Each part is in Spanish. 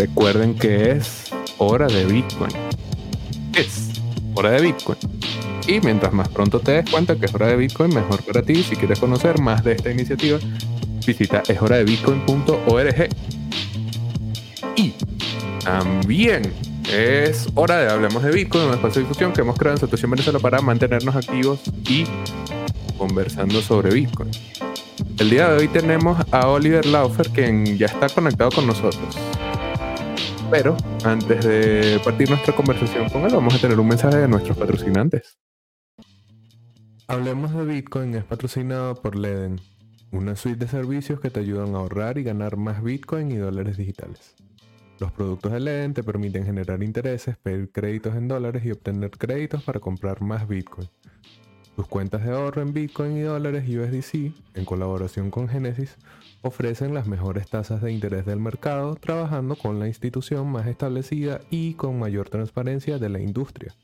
recuerden que es hora de Bitcoin. Es hora de Bitcoin. Y mientras más pronto te des cuenta que es hora de Bitcoin, mejor para ti. Si quieres conocer más de esta iniciativa, visita eshoradebitcoin.org. Y también es hora de Hablemos de Bitcoin, un espacio de difusión que hemos creado en Satoshi Venezuela para mantenernos activos y conversando sobre Bitcoin. El día de hoy tenemos a Oliver Laufer, quien ya está conectado con nosotros. Pero antes de partir nuestra conversación con él, vamos a tener un mensaje de nuestros patrocinantes. Hablemos de Bitcoin es patrocinado por Leden, una suite de servicios que te ayudan a ahorrar y ganar más Bitcoin y dólares digitales. Los productos de Leden te permiten generar intereses, pedir créditos en dólares y obtener créditos para comprar más Bitcoin. Tus cuentas de ahorro en Bitcoin y dólares USDC, en colaboración con Genesis, ofrecen las mejores tasas de interés del mercado trabajando con la institución más establecida y con mayor transparencia de la industria.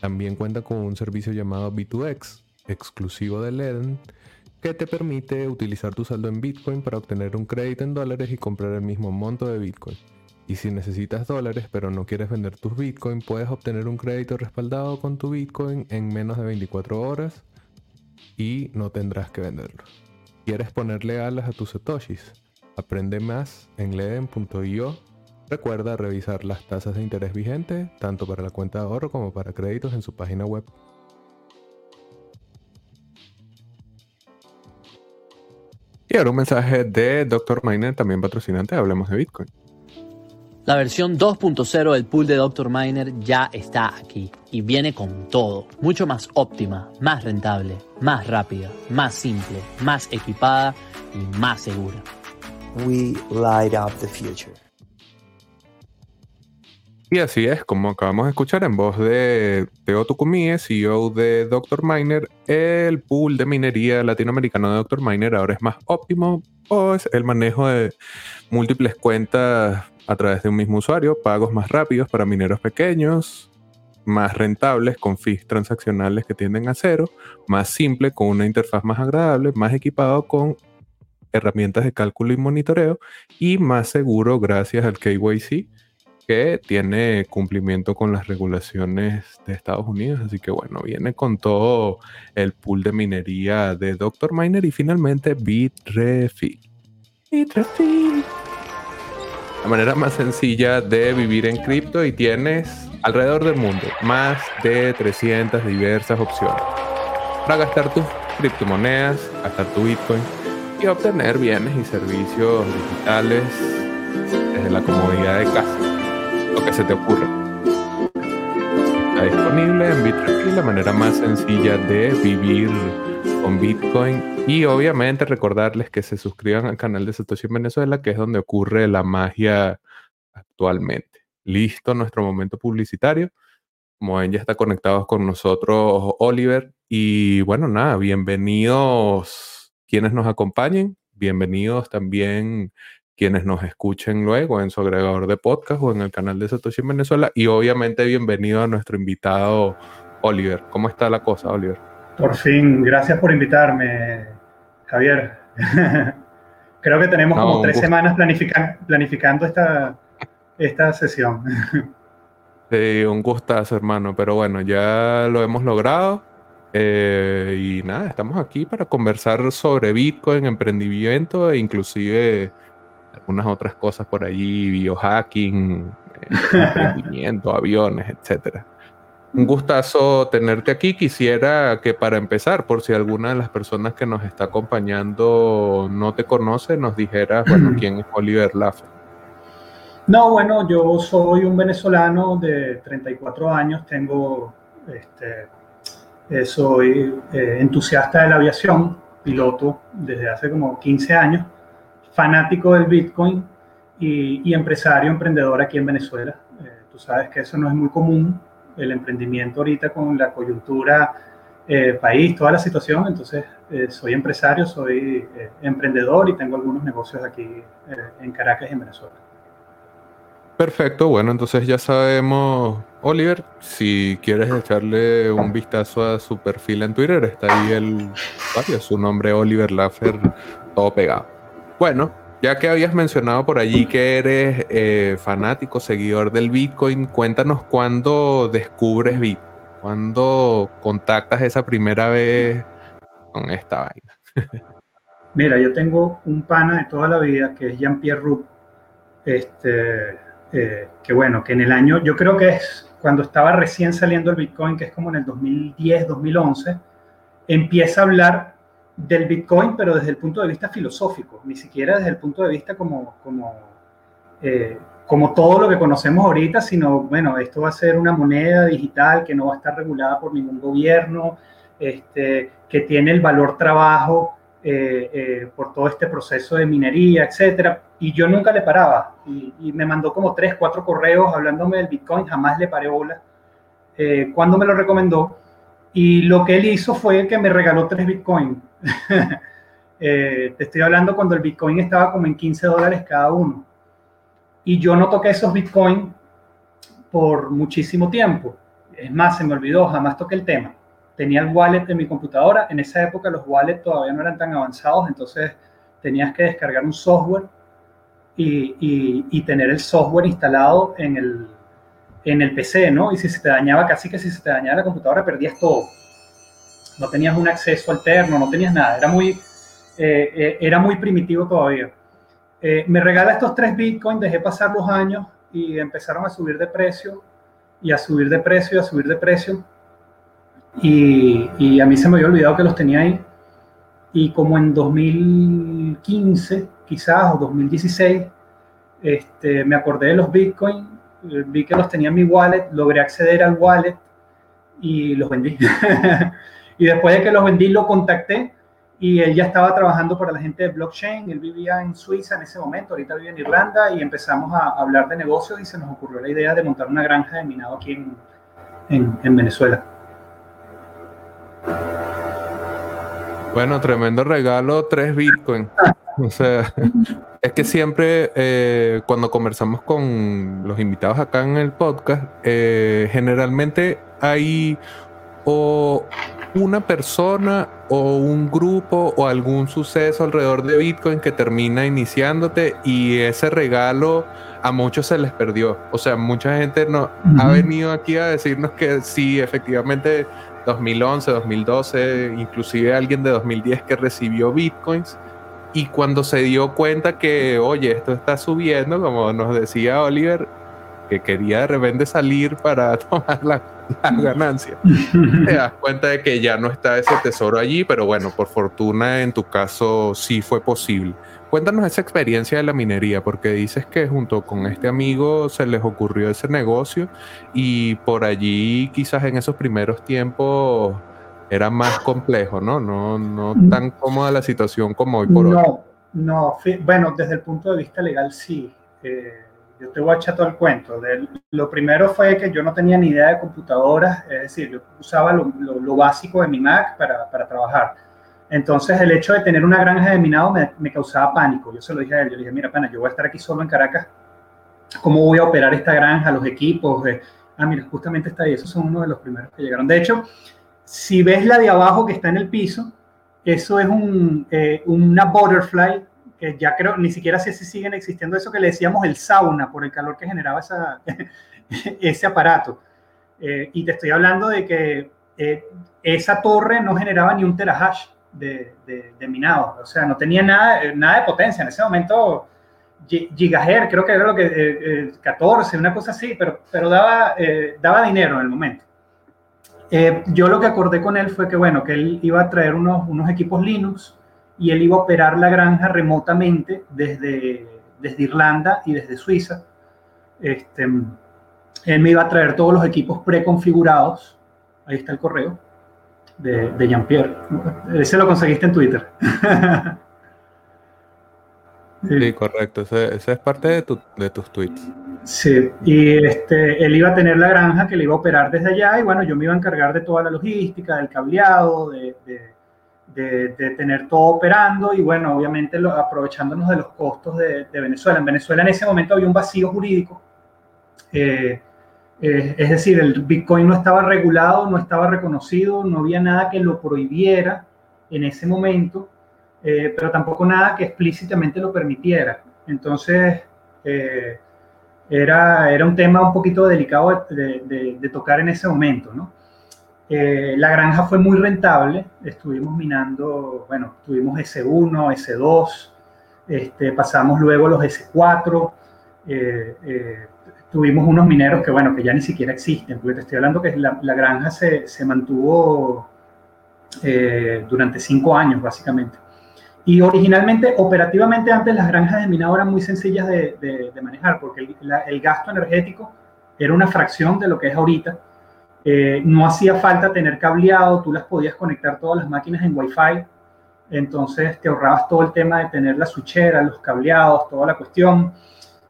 También cuenta con un servicio llamado B2X, exclusivo de Leden, que te permite utilizar tu saldo en Bitcoin para obtener un crédito en dólares y comprar el mismo monto de Bitcoin. Y si necesitas dólares pero no quieres vender tus Bitcoin, puedes obtener un crédito respaldado con tu Bitcoin en menos de 24 horas y no tendrás que venderlo. ¿Quieres ponerle alas a tus satoshis? Aprende más en leden.io. Recuerda revisar las tasas de interés vigentes, tanto para la cuenta de ahorro como para créditos en su página web. Y ahora un mensaje de Dr. Miner, también patrocinante, hablemos de Bitcoin. La versión 2.0 del pool de Dr. Miner ya está aquí y viene con todo, mucho más óptima, más rentable, más rápida, más simple, más equipada y más segura. We light up the future. Y así es, como acabamos de escuchar en voz de Teo Tucumie, CEO de Dr. Miner, el pool de minería latinoamericano de Dr. Miner ahora es más óptimo, pues el manejo de múltiples cuentas a través de un mismo usuario, pagos más rápidos para mineros pequeños, más rentables con fees transaccionales que tienden a cero, más simple con una interfaz más agradable, más equipado con herramientas de cálculo y monitoreo y más seguro gracias al KYC que tiene cumplimiento con las regulaciones de Estados Unidos. Así que bueno, viene con todo el pool de minería de Dr. Miner y finalmente Bitrefill. Bitrefill la manera más sencilla de vivir en cripto y tienes alrededor del mundo más de 300 diversas opciones. Para gastar tus criptomonedas, gastar tu Bitcoin y obtener bienes y servicios digitales desde la comodidad de casa, lo que se te ocurra. Está disponible en Bitrefill la manera más sencilla de vivir con Bitcoin y obviamente recordarles que se suscriban al canal de Satoshi en Venezuela, que es donde ocurre la magia actualmente. Listo nuestro momento publicitario. Como ya está conectado con nosotros Oliver. Y bueno, nada, bienvenidos quienes nos acompañen. Bienvenidos también quienes nos escuchen luego en su agregador de podcast o en el canal de Satoshi en Venezuela. Y obviamente bienvenido a nuestro invitado Oliver. ¿Cómo está la cosa, Oliver? Por fin, gracias por invitarme, Javier. Creo que tenemos como tres semanas planificando esta, esta sesión. Sí, un gustazo, hermano. Pero bueno, ya lo hemos logrado. Eh, y nada, estamos aquí para conversar sobre Bitcoin, emprendimiento e inclusive algunas otras cosas por allí, biohacking, eh, emprendimiento, aviones, etcétera. Un gustazo tenerte aquí. Quisiera que para empezar, por si alguna de las personas que nos está acompañando no te conoce, nos dijeras, bueno, quién es Oliver Laffer. No, bueno, yo soy un venezolano de 34 años, tengo, este, eh, soy eh, entusiasta de la aviación, piloto desde hace como 15 años, fanático del Bitcoin y, empresario, emprendedor aquí en Venezuela. Eh, tú sabes que eso no es muy común el emprendimiento ahorita con la coyuntura eh, país, toda la situación. Entonces, eh, soy empresario, soy eh, emprendedor y tengo algunos negocios aquí en Caracas en Venezuela. Perfecto, bueno, entonces ya sabemos, Oliver, si quieres echarle un vistazo a su perfil en Twitter, está ahí el, su nombre Oliver Laffer, todo pegado. Bueno, Ya que habías mencionado por allí que eres eh, fanático, seguidor del Bitcoin, cuéntanos cuándo descubres Bitcoin, cuándo contactas esa primera vez con esta vaina. Mira, yo tengo un pana de toda la vida que es Jean-Pierre Roux, este, eh, que bueno, que en el año, yo creo que es cuando estaba recién saliendo el Bitcoin, que es como en el 2010, 2011, empieza a hablar del Bitcoin, pero desde el punto de vista filosófico, ni siquiera desde el punto de vista como, como, eh, como todo lo que conocemos ahorita, sino, bueno, esto va a ser una moneda digital que no va a estar regulada por ningún gobierno, este, que tiene el valor trabajo eh, eh, por todo este proceso de minería, etcétera. Y yo nunca le paraba. Y, me mandó como tres, cuatro correos hablándome del Bitcoin, jamás le paré bola. cuando me lo recomendó, y lo que él hizo fue que me regaló tres Bitcoin. Eh, te estoy hablando cuando el Bitcoin estaba como en 15 dólares cada uno. Y yo no toqué esos Bitcoin por muchísimo tiempo. Es más, se me olvidó, jamás toqué el tema. Tenía el wallet en mi computadora. En esa época los wallets todavía no eran tan avanzados, entonces tenías que descargar un software y, y tener el software instalado en el, en el PC, ¿no? Y si se te dañaba, casi que si se te dañaba la computadora, perdías todo. No tenías un acceso alterno, no tenías nada. Era muy, eh, eh, era muy primitivo todavía. Eh, me regala estos tres bitcoins, dejé pasar los años y empezaron a subir de precio y a subir de precio y a subir de precio. Y, a mí se me había olvidado que los tenía ahí. Y como en 2015, quizás, o 2016, este, me acordé de los bitcoins vi que los tenía en mi wallet, logré acceder al wallet y los vendí. y después de que los vendí, lo contacté y él ya estaba trabajando para la gente de blockchain. Él vivía en Suiza en ese momento, ahorita vive en Irlanda y empezamos a hablar de negocios y se nos ocurrió la idea de montar una granja de minado aquí en, en, en Venezuela. Bueno, tremendo regalo, tres Bitcoin. O sea, es que siempre eh, cuando conversamos con los invitados acá en el podcast, eh, generalmente hay o una persona o un grupo o algún suceso alrededor de Bitcoin que termina iniciándote y ese regalo a muchos se les perdió. O sea, mucha gente no ha venido aquí a decirnos que sí, efectivamente 2011, 2012, inclusive alguien de 2010 que recibió Bitcoins y cuando se dio cuenta que, oye, esto está subiendo, como nos decía Oliver, que quería de repente salir para tomar la, ganancia, te das cuenta de que ya no está ese tesoro allí, pero bueno, por fortuna en tu caso sí fue posible. Cuéntanos esa experiencia de la minería, porque dices que junto con este amigo se les ocurrió ese negocio y por allí quizás en esos primeros tiempos era más complejo, ¿no? No, no mm. tan cómoda la situación como hoy por no, hoy. No, bueno, desde el punto de vista legal sí. Eh, yo te voy a echar todo el cuento. lo primero fue que yo no tenía ni idea de computadoras, es decir, yo usaba lo, lo, básico de mi Mac para, para, trabajar. Entonces el hecho de tener una granja de minado me, me, causaba pánico. Yo se lo dije a él, yo le dije, mira, pana, yo voy a estar aquí solo en Caracas. ¿Cómo voy a operar esta granja, los equipos? ah, mira, justamente está ahí. Esos son uno de los primeros que llegaron. De hecho, si ves la de abajo que está en el piso, eso es un, eh, una butterfly, que ya creo, ni siquiera sé si siguen existiendo eso que le decíamos el sauna, por el calor que generaba esa, ese aparato. Eh, y te estoy hablando de que eh, esa torre no generaba ni un terahash de, de, minado, o sea, no tenía nada, nada de potencia. En ese momento, gigahertz, creo que era lo que, 14, una cosa así, pero, pero daba, daba dinero en el momento. Eh, yo lo que acordé con él fue que, bueno, que él iba a traer unos, unos equipos Linux y él iba a operar la granja remotamente desde, desde Irlanda y desde Suiza. Este, él me iba a traer todos los equipos preconfigurados. Ahí está el correo de, de Jean-Pierre. Ese lo conseguiste en Twitter. sí, correcto. Ese, es parte de, tu, de tus tweets. Sí, y este, él iba a tener la granja que le iba a operar desde allá y bueno, yo me iba a encargar de toda la logística, del cableado, de, de, de, tener todo operando y bueno, obviamente aprovechándonos de los costos de, Venezuela. En Venezuela en ese momento había un vacío jurídico, eh, eh, es decir, el Bitcoin no estaba regulado, no estaba reconocido, no había nada que lo prohibiera en ese momento. eh, pero tampoco nada que explícitamente lo permitiera. Entonces, era, era un tema un poquito delicado de, tocar en ese momento, ¿no? Eh, la granja fue muy rentable, estuvimos minando, bueno, tuvimos S1, S2, este, pasamos luego los S4, tuvimos unos mineros que, bueno, que ya ni siquiera existen, porque te estoy hablando que la, granja se, mantuvo durante cinco años, básicamente. Y originalmente, operativamente, antes las granjas de minado eran muy sencillas de, manejar porque el, gasto energético era una fracción de lo que es ahorita. Eh, no hacía falta tener cableado, tú las podías conectar todas las máquinas en Wi-Fi, entonces te ahorrabas todo el tema de tener la switchera, los cableados, toda la cuestión.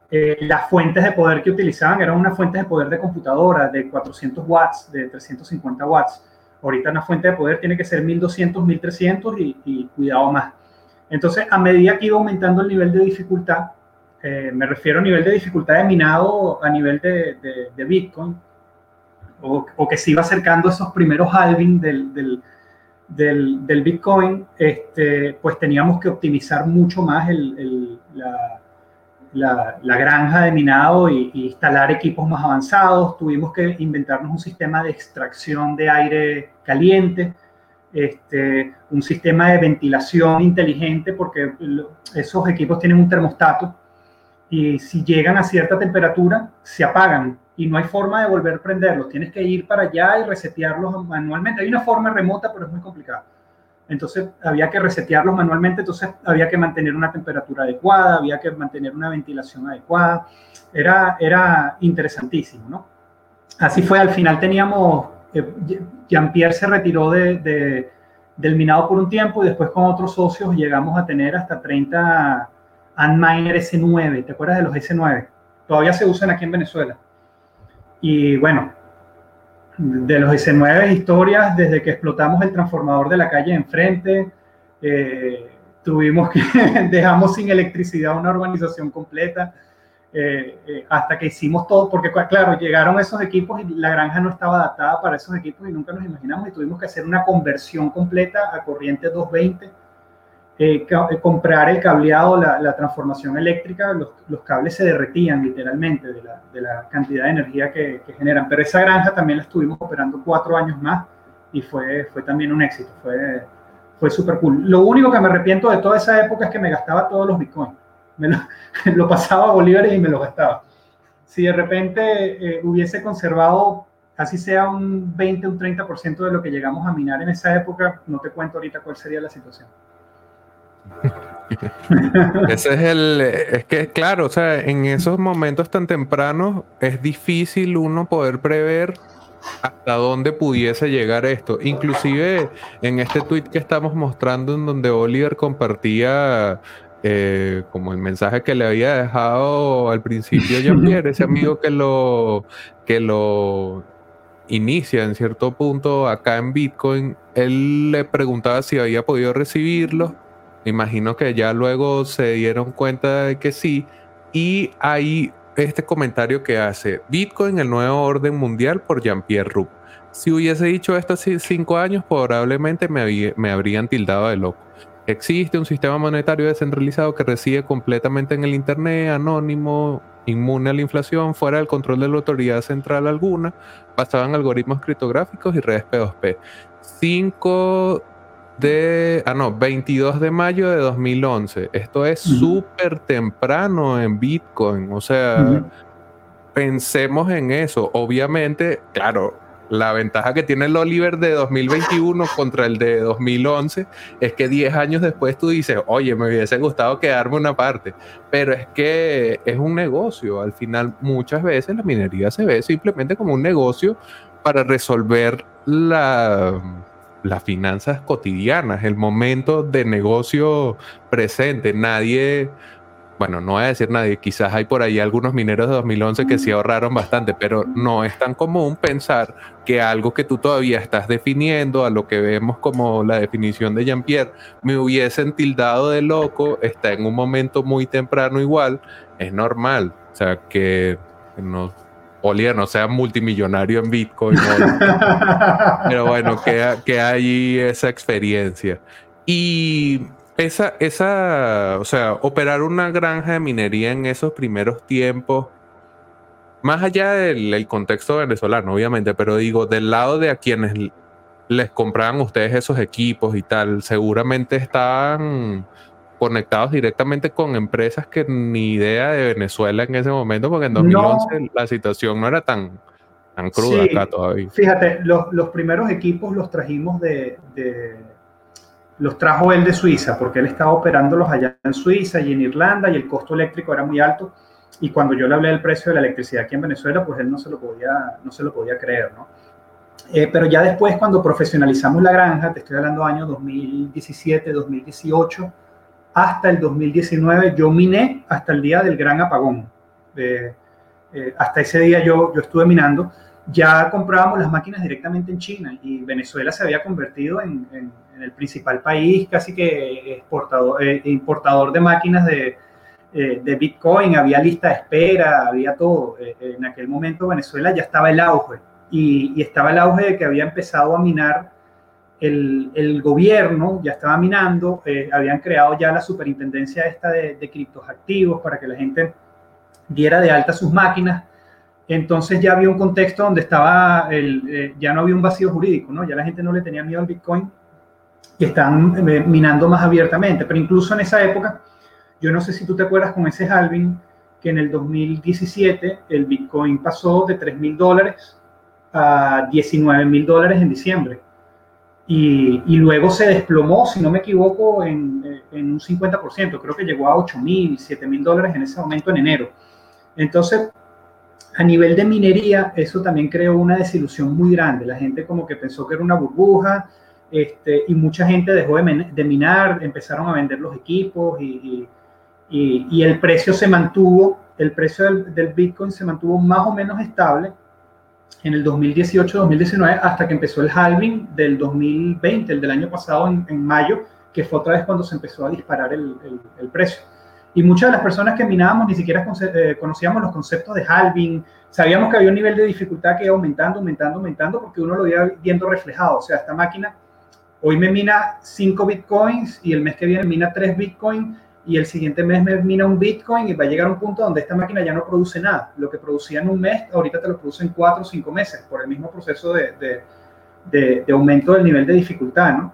Eh, las fuentes de poder que utilizaban eran unas fuentes de poder de computadora de 400 watts, de 350 watts. Ahorita una fuente de poder tiene que ser 1200, 1300 y, cuidado más. Entonces, a medida que iba aumentando el nivel de dificultad, eh, me refiero a nivel de dificultad de minado a nivel de, Bitcoin, o, que se iba acercando esos primeros halving del, Bitcoin, este, pues teníamos que optimizar mucho más la, granja de minado e instalar equipos más avanzados. Tuvimos que inventarnos un sistema de extracción de aire caliente este, un sistema de ventilación inteligente, porque esos equipos tienen un termostato y si llegan a cierta temperatura, se apagan y no hay forma de volver a prenderlos. Tienes que ir para allá y resetearlos manualmente. Hay una forma remota, pero es muy complicado. Entonces había que resetearlos manualmente, entonces había que mantener una temperatura adecuada, había que mantener una ventilación adecuada. Era, era interesantísimo, ¿no? Así fue, al final teníamos Jean-Pierre se retiró de, del minado por un tiempo y después con otros socios llegamos a tener hasta 30 Antminer S9. ¿Te acuerdas de los S9? Todavía se usan aquí en Venezuela. Y bueno, de los S9 historias, desde que explotamos el transformador de la calle enfrente, eh, tuvimos que, dejamos sin electricidad una urbanización completa eh, eh, hasta que hicimos todo, porque claro, llegaron esos equipos y la granja no estaba adaptada para esos equipos y nunca nos imaginamos y tuvimos que hacer una conversión completa a corriente 220, eh, comprar el cableado, la, transformación eléctrica, los, cables se derretían literalmente de la, cantidad de energía que, generan, pero esa granja también la estuvimos operando cuatro años más y fue, también un éxito, fue, fue súper cool. Lo único que me arrepiento de toda esa época es que me gastaba todos los bitcoins me lo, pasaba a bolívares y me lo gastaba. Si de repente eh, hubiese conservado, así sea un 20, un 30% de lo que llegamos a minar en esa época, no te cuento ahorita cuál sería la situación. Ese es el, es que claro, o sea, en esos momentos tan tempranos es difícil uno poder prever hasta dónde pudiese llegar esto. Inclusive en este tweet que estamos mostrando en donde Oliver compartía eh, como el mensaje que le había dejado al principio Jean-Pierre, ese amigo que lo, que lo inicia en cierto punto acá en Bitcoin, él le preguntaba si había podido recibirlo. Imagino que ya luego se dieron cuenta de que sí. Y hay este comentario que hace Bitcoin, el nuevo orden mundial por Jean-Pierre Rupp. Si hubiese dicho esto hace cinco años, probablemente me, me habrían tildado de loco. Existe un sistema monetario descentralizado que reside completamente en el Internet, anónimo, inmune a la inflación, fuera del control de la autoridad central alguna, basado en algoritmos criptográficos y redes P2P. 5 de, ah no, 22 de mayo de 2011. Esto es súper temprano en Bitcoin, o sea, pensemos en eso. Obviamente, claro, la ventaja que tiene el Oliver de 2021 contra el de 2011 es que 10 años después tú dices, oye, me hubiese gustado quedarme una parte, pero es que es un negocio. Al final, muchas veces la minería se ve simplemente como un negocio para resolver la, las finanzas cotidianas, el momento de negocio presente. Nadie bueno, no voy a decir nadie, quizás hay por ahí algunos mineros de 2011 que sí ahorraron bastante, pero no es tan común pensar que algo que tú todavía estás definiendo, a lo que vemos como la definición de Jean-Pierre, me hubiesen tildado de loco, está en un momento muy temprano igual, es normal. O sea, que no, Oliver no sea multimillonario en Bitcoin, pero bueno, que, que hay esa experiencia. Y esa, esa, o sea, operar una granja de minería en esos primeros tiempos, más allá del contexto venezolano, obviamente, pero digo, del lado de a quienes les compraban ustedes esos equipos y tal, seguramente estaban conectados directamente con empresas que ni idea de Venezuela en ese momento, porque en 2011 la situación no era tan, tan cruda acá todavía. Fíjate, los, los primeros equipos los trajimos de, de, los trajo él de Suiza, porque él estaba operándolos allá en Suiza y en Irlanda y el costo eléctrico era muy alto. Y cuando yo le hablé del precio de la electricidad aquí en Venezuela, pues él no se lo podía, no se lo podía creer, ¿no? Eh, pero ya después, cuando profesionalizamos la granja, te estoy hablando año 2017, 2018, hasta el 2019, yo miné hasta el día del gran apagón. Eh, hasta ese día yo, yo estuve minando. Ya comprábamos las máquinas directamente en China y Venezuela se había convertido en, el principal país, casi que exportador, eh, importador de máquinas de, de Bitcoin. Había lista de espera, había todo. en aquel momento Venezuela ya estaba el auge y, estaba el auge de que había empezado a minar el, gobierno, ya estaba minando, eh, habían creado ya la superintendencia esta de, de criptos activos para que la gente diera de alta sus máquinas. Entonces ya había un contexto donde estaba, el, eh, ya no había un vacío jurídico, ¿no? Ya la gente no le tenía miedo al Bitcoin y están eh, minando más abiertamente. Pero incluso en esa época, yo no sé si tú te acuerdas con ese halving, que en el 2017 el Bitcoin pasó de 3 mil dólares a 19 mil dólares en diciembre. Y, y, luego se desplomó, si no me equivoco, en, en un 50%. Creo que llegó a 8 mil, 7 mil dólares en ese momento en enero. Entonces, a nivel de minería, eso también creó una desilusión muy grande. La gente como que pensó que era una burbuja este, y mucha gente dejó de, de, minar, empezaron a vender los equipos y, y, y el precio se mantuvo, el precio del, del Bitcoin se mantuvo más o menos estable en el 2018-2019 hasta que empezó el halving del 2020, el del año pasado en, mayo, que fue otra vez cuando se empezó a disparar el, precio. Y muchas de las personas que minábamos ni siquiera eh, conocíamos los conceptos de halving, sabíamos que había un nivel de dificultad que aumentando, aumentando, aumentando, porque uno lo iba viendo reflejado. O sea, esta máquina hoy me mina 5 bitcoins y el mes que viene mina 3 bitcoins y el siguiente mes me mina un Bitcoin y va a llegar a un punto donde esta máquina ya no produce nada. Lo que producía en un mes, ahorita te lo produce en cuatro o cinco meses por el mismo proceso de, de, de, aumento del nivel de dificultad, ¿no?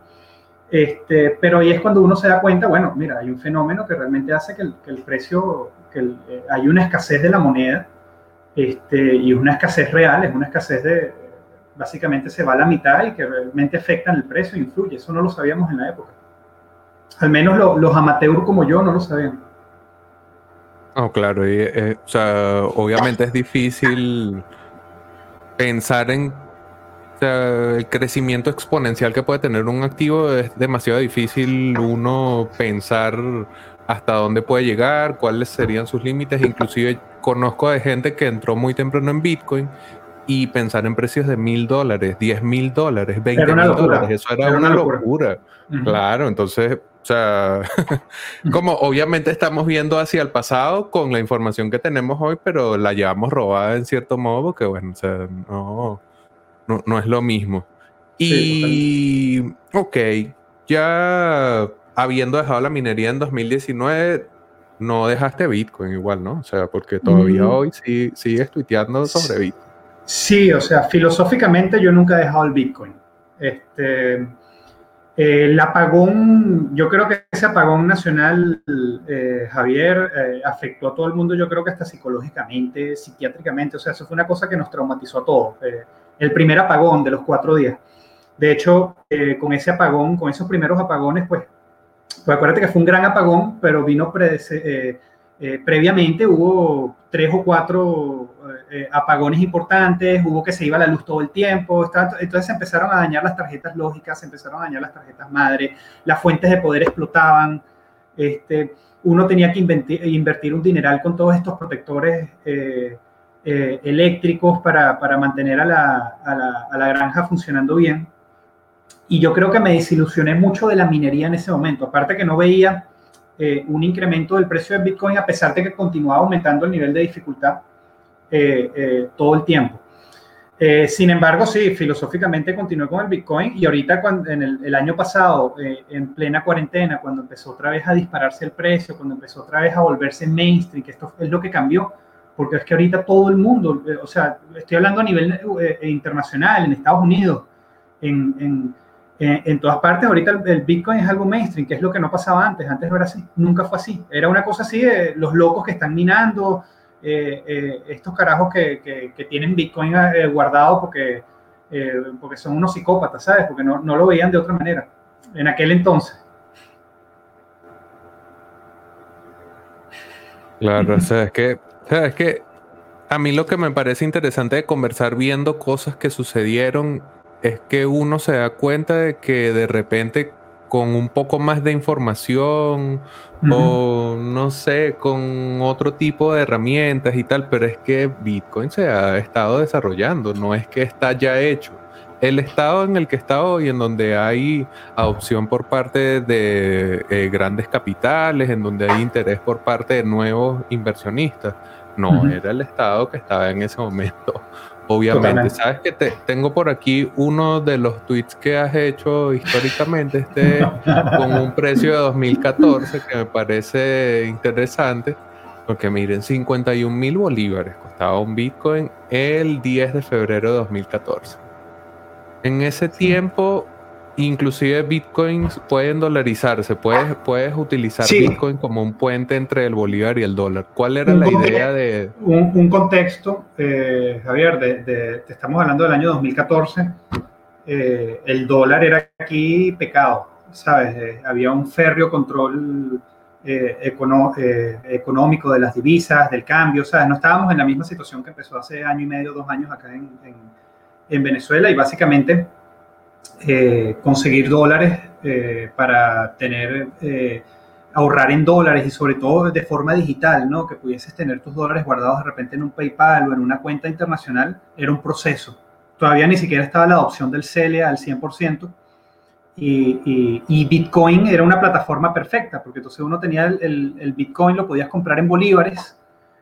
Este, pero ahí es cuando uno se da cuenta, bueno, mira, hay un fenómeno que realmente hace que el, que el precio, que eh, hay una escasez de la moneda este, y una escasez real, es una escasez de, básicamente se va a la mitad y que realmente afecta en el precio, influye. Eso no lo sabíamos en la época. Al menos los amateurs como yo no lo sabían. Oh, claro, y, eh, o sea, obviamente es difícil pensar en el crecimiento exponencial que puede tener un activo. Es demasiado difícil uno pensar hasta dónde puede llegar, cuáles serían sus límites. Inclusive conozco de gente que entró muy temprano en Bitcoin y pensar en precios de mil dólares, diez mil dólares, veinte mil dólares. Eso era, una, locura. Claro, entonces o sea, como obviamente estamos viendo hacia el pasado con la información que tenemos hoy, pero la llevamos robada en cierto modo, porque bueno, o sea, no, no, es lo mismo. Y, ok, ya habiendo dejado la minería en 2019, no dejaste Bitcoin igual, ¿no? O sea, porque todavía mm. hoy sí, sigues tuiteando sobre Bitcoin. Sí, o sea, filosóficamente yo nunca he dejado el Bitcoin. Este, el apagón, yo creo que ese apagón nacional, eh, Javier, eh, afectó a todo el mundo, yo creo que hasta psicológicamente, psiquiátricamente, o sea, eso fue una cosa que nos traumatizó a todos. Eh, el primer apagón de los cuatro días. De hecho, con ese apagón, con esos primeros apagones, pues, pues acuérdate que fue un gran apagón, pero vino previamente, hubo tres o cuatro eh, apagones importantes, hubo que se iba la luz todo el tiempo, entonces se empezaron a dañar las tarjetas lógicas, se empezaron a dañar las tarjetas madre, las fuentes de poder explotaban, este, uno tenía que invertir, un dineral con todos estos protectores eh, eh, eléctricos para, para mantener a la, a, la, a la, granja funcionando bien. Y yo creo que me desilusioné mucho de la minería en ese momento, aparte que no veía un incremento del precio de Bitcoin a pesar de que continuaba aumentando el nivel de dificultad eh, eh, todo el tiempo. Eh, sin embargo, sí, filosóficamente continué con el Bitcoin y ahorita cuando, en el, año pasado, eh, en plena cuarentena, cuando empezó otra vez a dispararse el precio, cuando empezó otra vez a volverse mainstream, que esto es lo que cambió, porque es que ahorita todo el mundo, o sea, estoy hablando a nivel internacional, en Estados Unidos, en en todas partes, ahorita el, Bitcoin es algo mainstream, que es lo que no pasaba antes. Antes no era así, nunca fue así. Era una cosa así de los locos que están minando, eh, eh, estos carajos que, que, tienen Bitcoin eh, guardado porque, porque son unos psicópatas, ¿sabes? Porque no, no, lo veían de otra manera en aquel entonces. Claro, o es que, o sea, es que a mí lo que me parece interesante de conversar viendo cosas que sucedieron es que uno se da cuenta de que de repente con un poco más de información o no sé, con otro tipo de herramientas y tal, pero es que Bitcoin se ha estado desarrollando, no es que está ya hecho. El estado en el que está hoy, en donde hay adopción por parte de eh, grandes capitales, en donde hay interés por parte de nuevos inversionistas, no era el estado que estaba en ese momento Obviamente, sabes que te, tengo por aquí uno de los tweets que has hecho históricamente, este con un precio de 2014 que me parece interesante, porque miren, 51 mil bolívares costaba un Bitcoin el 10 de febrero de 2014. En ese tiempo inclusive bitcoins pueden dolarizarse, puedes, puedes utilizar bitcoin como un puente entre el bolívar y el dólar. ¿Cuál era la idea de...? Un, contexto, eh, Javier, de, estamos hablando del año 2014, eh, el dólar era aquí pecado, ¿sabes? Eh, había un férreo control económico de las divisas, del cambio, ¿sabes? No estábamos en la misma situación que empezó hace año y medio, dos años acá en, en Venezuela y básicamente eh, conseguir dólares eh, para tener, eh, ahorrar en dólares y sobre todo de forma digital, ¿no? Que pudieses tener tus dólares guardados de repente en un PayPal o en una cuenta internacional, era un proceso. Todavía ni siquiera estaba la adopción del CELE al 100%. Y, Bitcoin era una plataforma perfecta, porque entonces uno tenía el, el Bitcoin, lo podías comprar en bolívares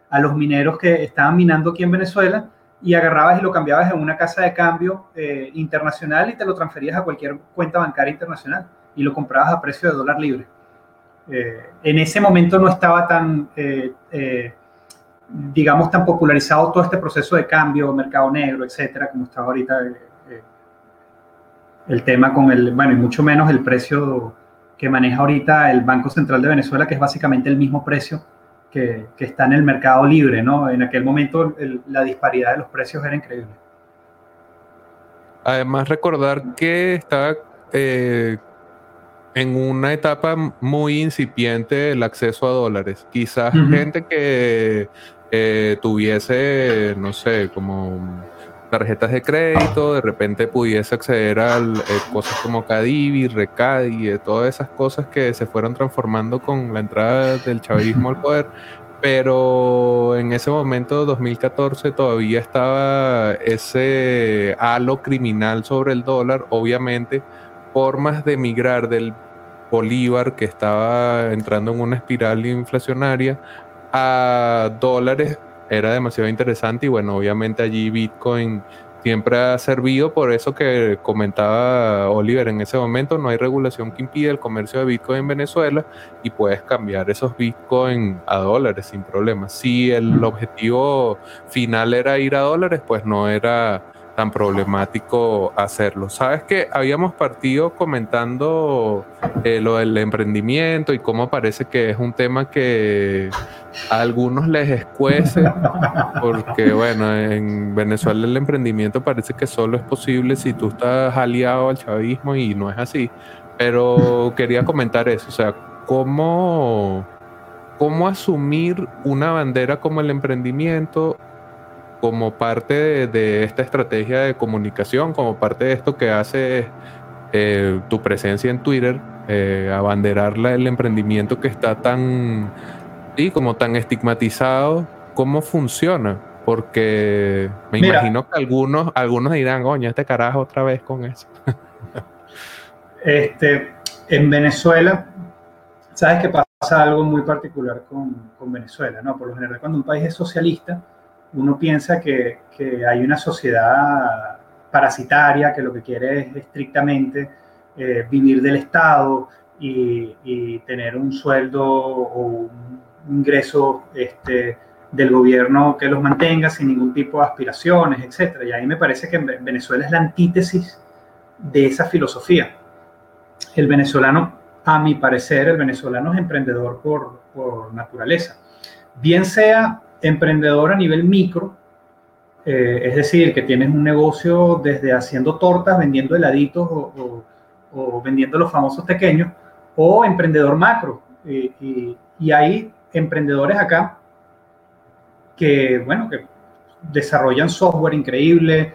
a los mineros que estaban minando aquí en Venezuela, y agarrabas y lo cambiabas en una casa de cambio eh, internacional y te lo transferías a cualquier cuenta bancaria internacional y lo comprabas a precio de dólar libre. Eh, en ese momento no estaba tan, eh, digamos, tan popularizado todo este proceso de cambio, mercado negro, etcétera, como está ahorita el tema con el, bueno, y mucho menos el precio que maneja ahorita el Banco Central de Venezuela, que es básicamente el mismo precio que, está en el mercado libre, ¿no? En aquel momento la disparidad de los precios era increíble. Además, recordar que estaba eh, en una etapa muy incipiente el acceso a dólares. Quizás gente que eh, tuviese, no sé, como tarjetas de crédito, de repente pudiese acceder a eh, cosas como Cadivi, Recadi, todas esas cosas que se fueron transformando con la entrada del chavismo al poder. Pero en ese momento, 2014, todavía estaba ese halo criminal sobre el dólar. Obviamente, formas de migrar del bolívar que estaba entrando en una espiral inflacionaria a dólares era demasiado interesante y bueno, obviamente allí Bitcoin siempre ha servido por eso que comentaba Oliver en ese momento, no hay regulación que impide el comercio de Bitcoin en Venezuela y puedes cambiar esos Bitcoin a dólares sin problema. Si el objetivo final era ir a dólares, pues no era tan problemático hacerlo. Sabes que habíamos partido comentando eh, lo del emprendimiento y cómo parece que es un tema que a algunos les escuece, porque bueno, en Venezuela el emprendimiento parece que solo es posible si tú estás aliado al chavismo y no es así. Pero quería comentar eso, o sea, cómo, cómo asumir una bandera como el emprendimiento como parte de, esta estrategia de comunicación, como parte de esto que hace eh, tu presencia en Twitter, eh, abanderar el emprendimiento que está tan, sí, como tan estigmatizado, ¿cómo funciona? Porque me imagino que algunos, algunos dirán, coño, este carajo otra vez con eso. este, en Venezuela, sabes que pasa algo muy particular con, con Venezuela, ¿no? Por lo general, cuando un país es socialista, uno piensa que, que hay una sociedad parasitaria que lo que quiere es estrictamente eh, vivir del Estado y, y, tener un sueldo o un ingreso este, del gobierno que los mantenga sin ningún tipo de aspiraciones, etc. Y ahí me parece que Venezuela es la antítesis de esa filosofía. El venezolano, a mi parecer, el venezolano es emprendedor por, por naturaleza. Bien sea emprendedor a nivel micro, eh, es decir, que tienes un negocio desde haciendo tortas, vendiendo heladitos o, vendiendo los famosos pequeños, o emprendedor macro. y, y hay emprendedores acá que, bueno, que desarrollan software increíble,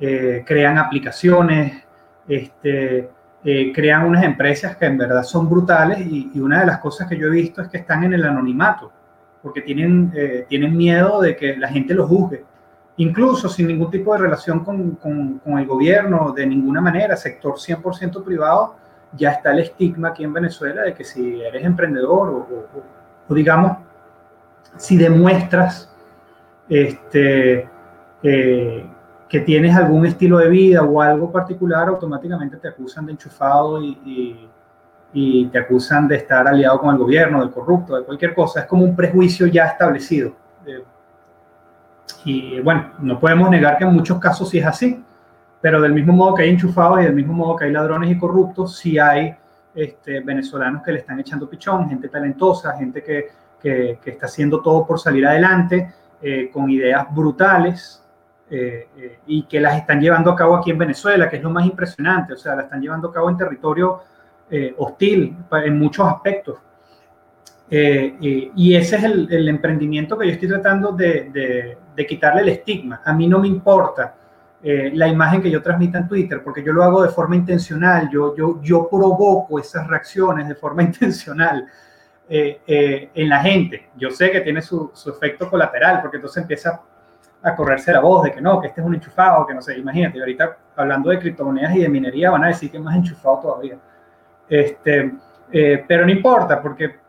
eh, crean aplicaciones, este, eh, crean unas empresas que en verdad son brutales y, una de las cosas que yo he visto es que están en el anonimato, porque tienen, eh, tienen miedo de que la gente los juzgue, incluso sin ningún tipo de relación con, con, con el gobierno, de ninguna manera, sector 100% privado, ya está el estigma aquí en Venezuela de que si eres emprendedor o, digamos, si demuestras este, eh, que tienes algún estilo de vida o algo particular, automáticamente te acusan de enchufado y, te acusan de estar aliado con el gobierno, de corrupto, de cualquier cosa. Es como un prejuicio ya establecido. Eh, y bueno, no podemos negar que en muchos casos sí es así, pero del mismo modo que hay enchufados y del mismo modo que hay ladrones y corruptos, sí hay este, venezolanos que le están echando pichón, gente talentosa, gente que, que, está haciendo todo por salir adelante eh, con ideas brutales eh, y que las están llevando a cabo aquí en Venezuela, que es lo más impresionante, o sea, las están llevando a cabo en territorio hostil en muchos aspectos. y ese es el, emprendimiento que yo estoy tratando de, de, quitarle el estigma. A mí no me importa la imagen que yo transmita en Twitter, porque yo lo hago de forma intencional, yo, yo, yo provoco esas reacciones de forma intencional. Eh, eh, en la gente. Yo sé que tiene su, efecto colateral, porque entonces empieza a correrse la voz de que no, que este es un enchufado, que no sé, imagínate, ahorita hablando de criptomonedas y de minería van a decir que es más enchufado todavía. Este, eh, pero no importa, porque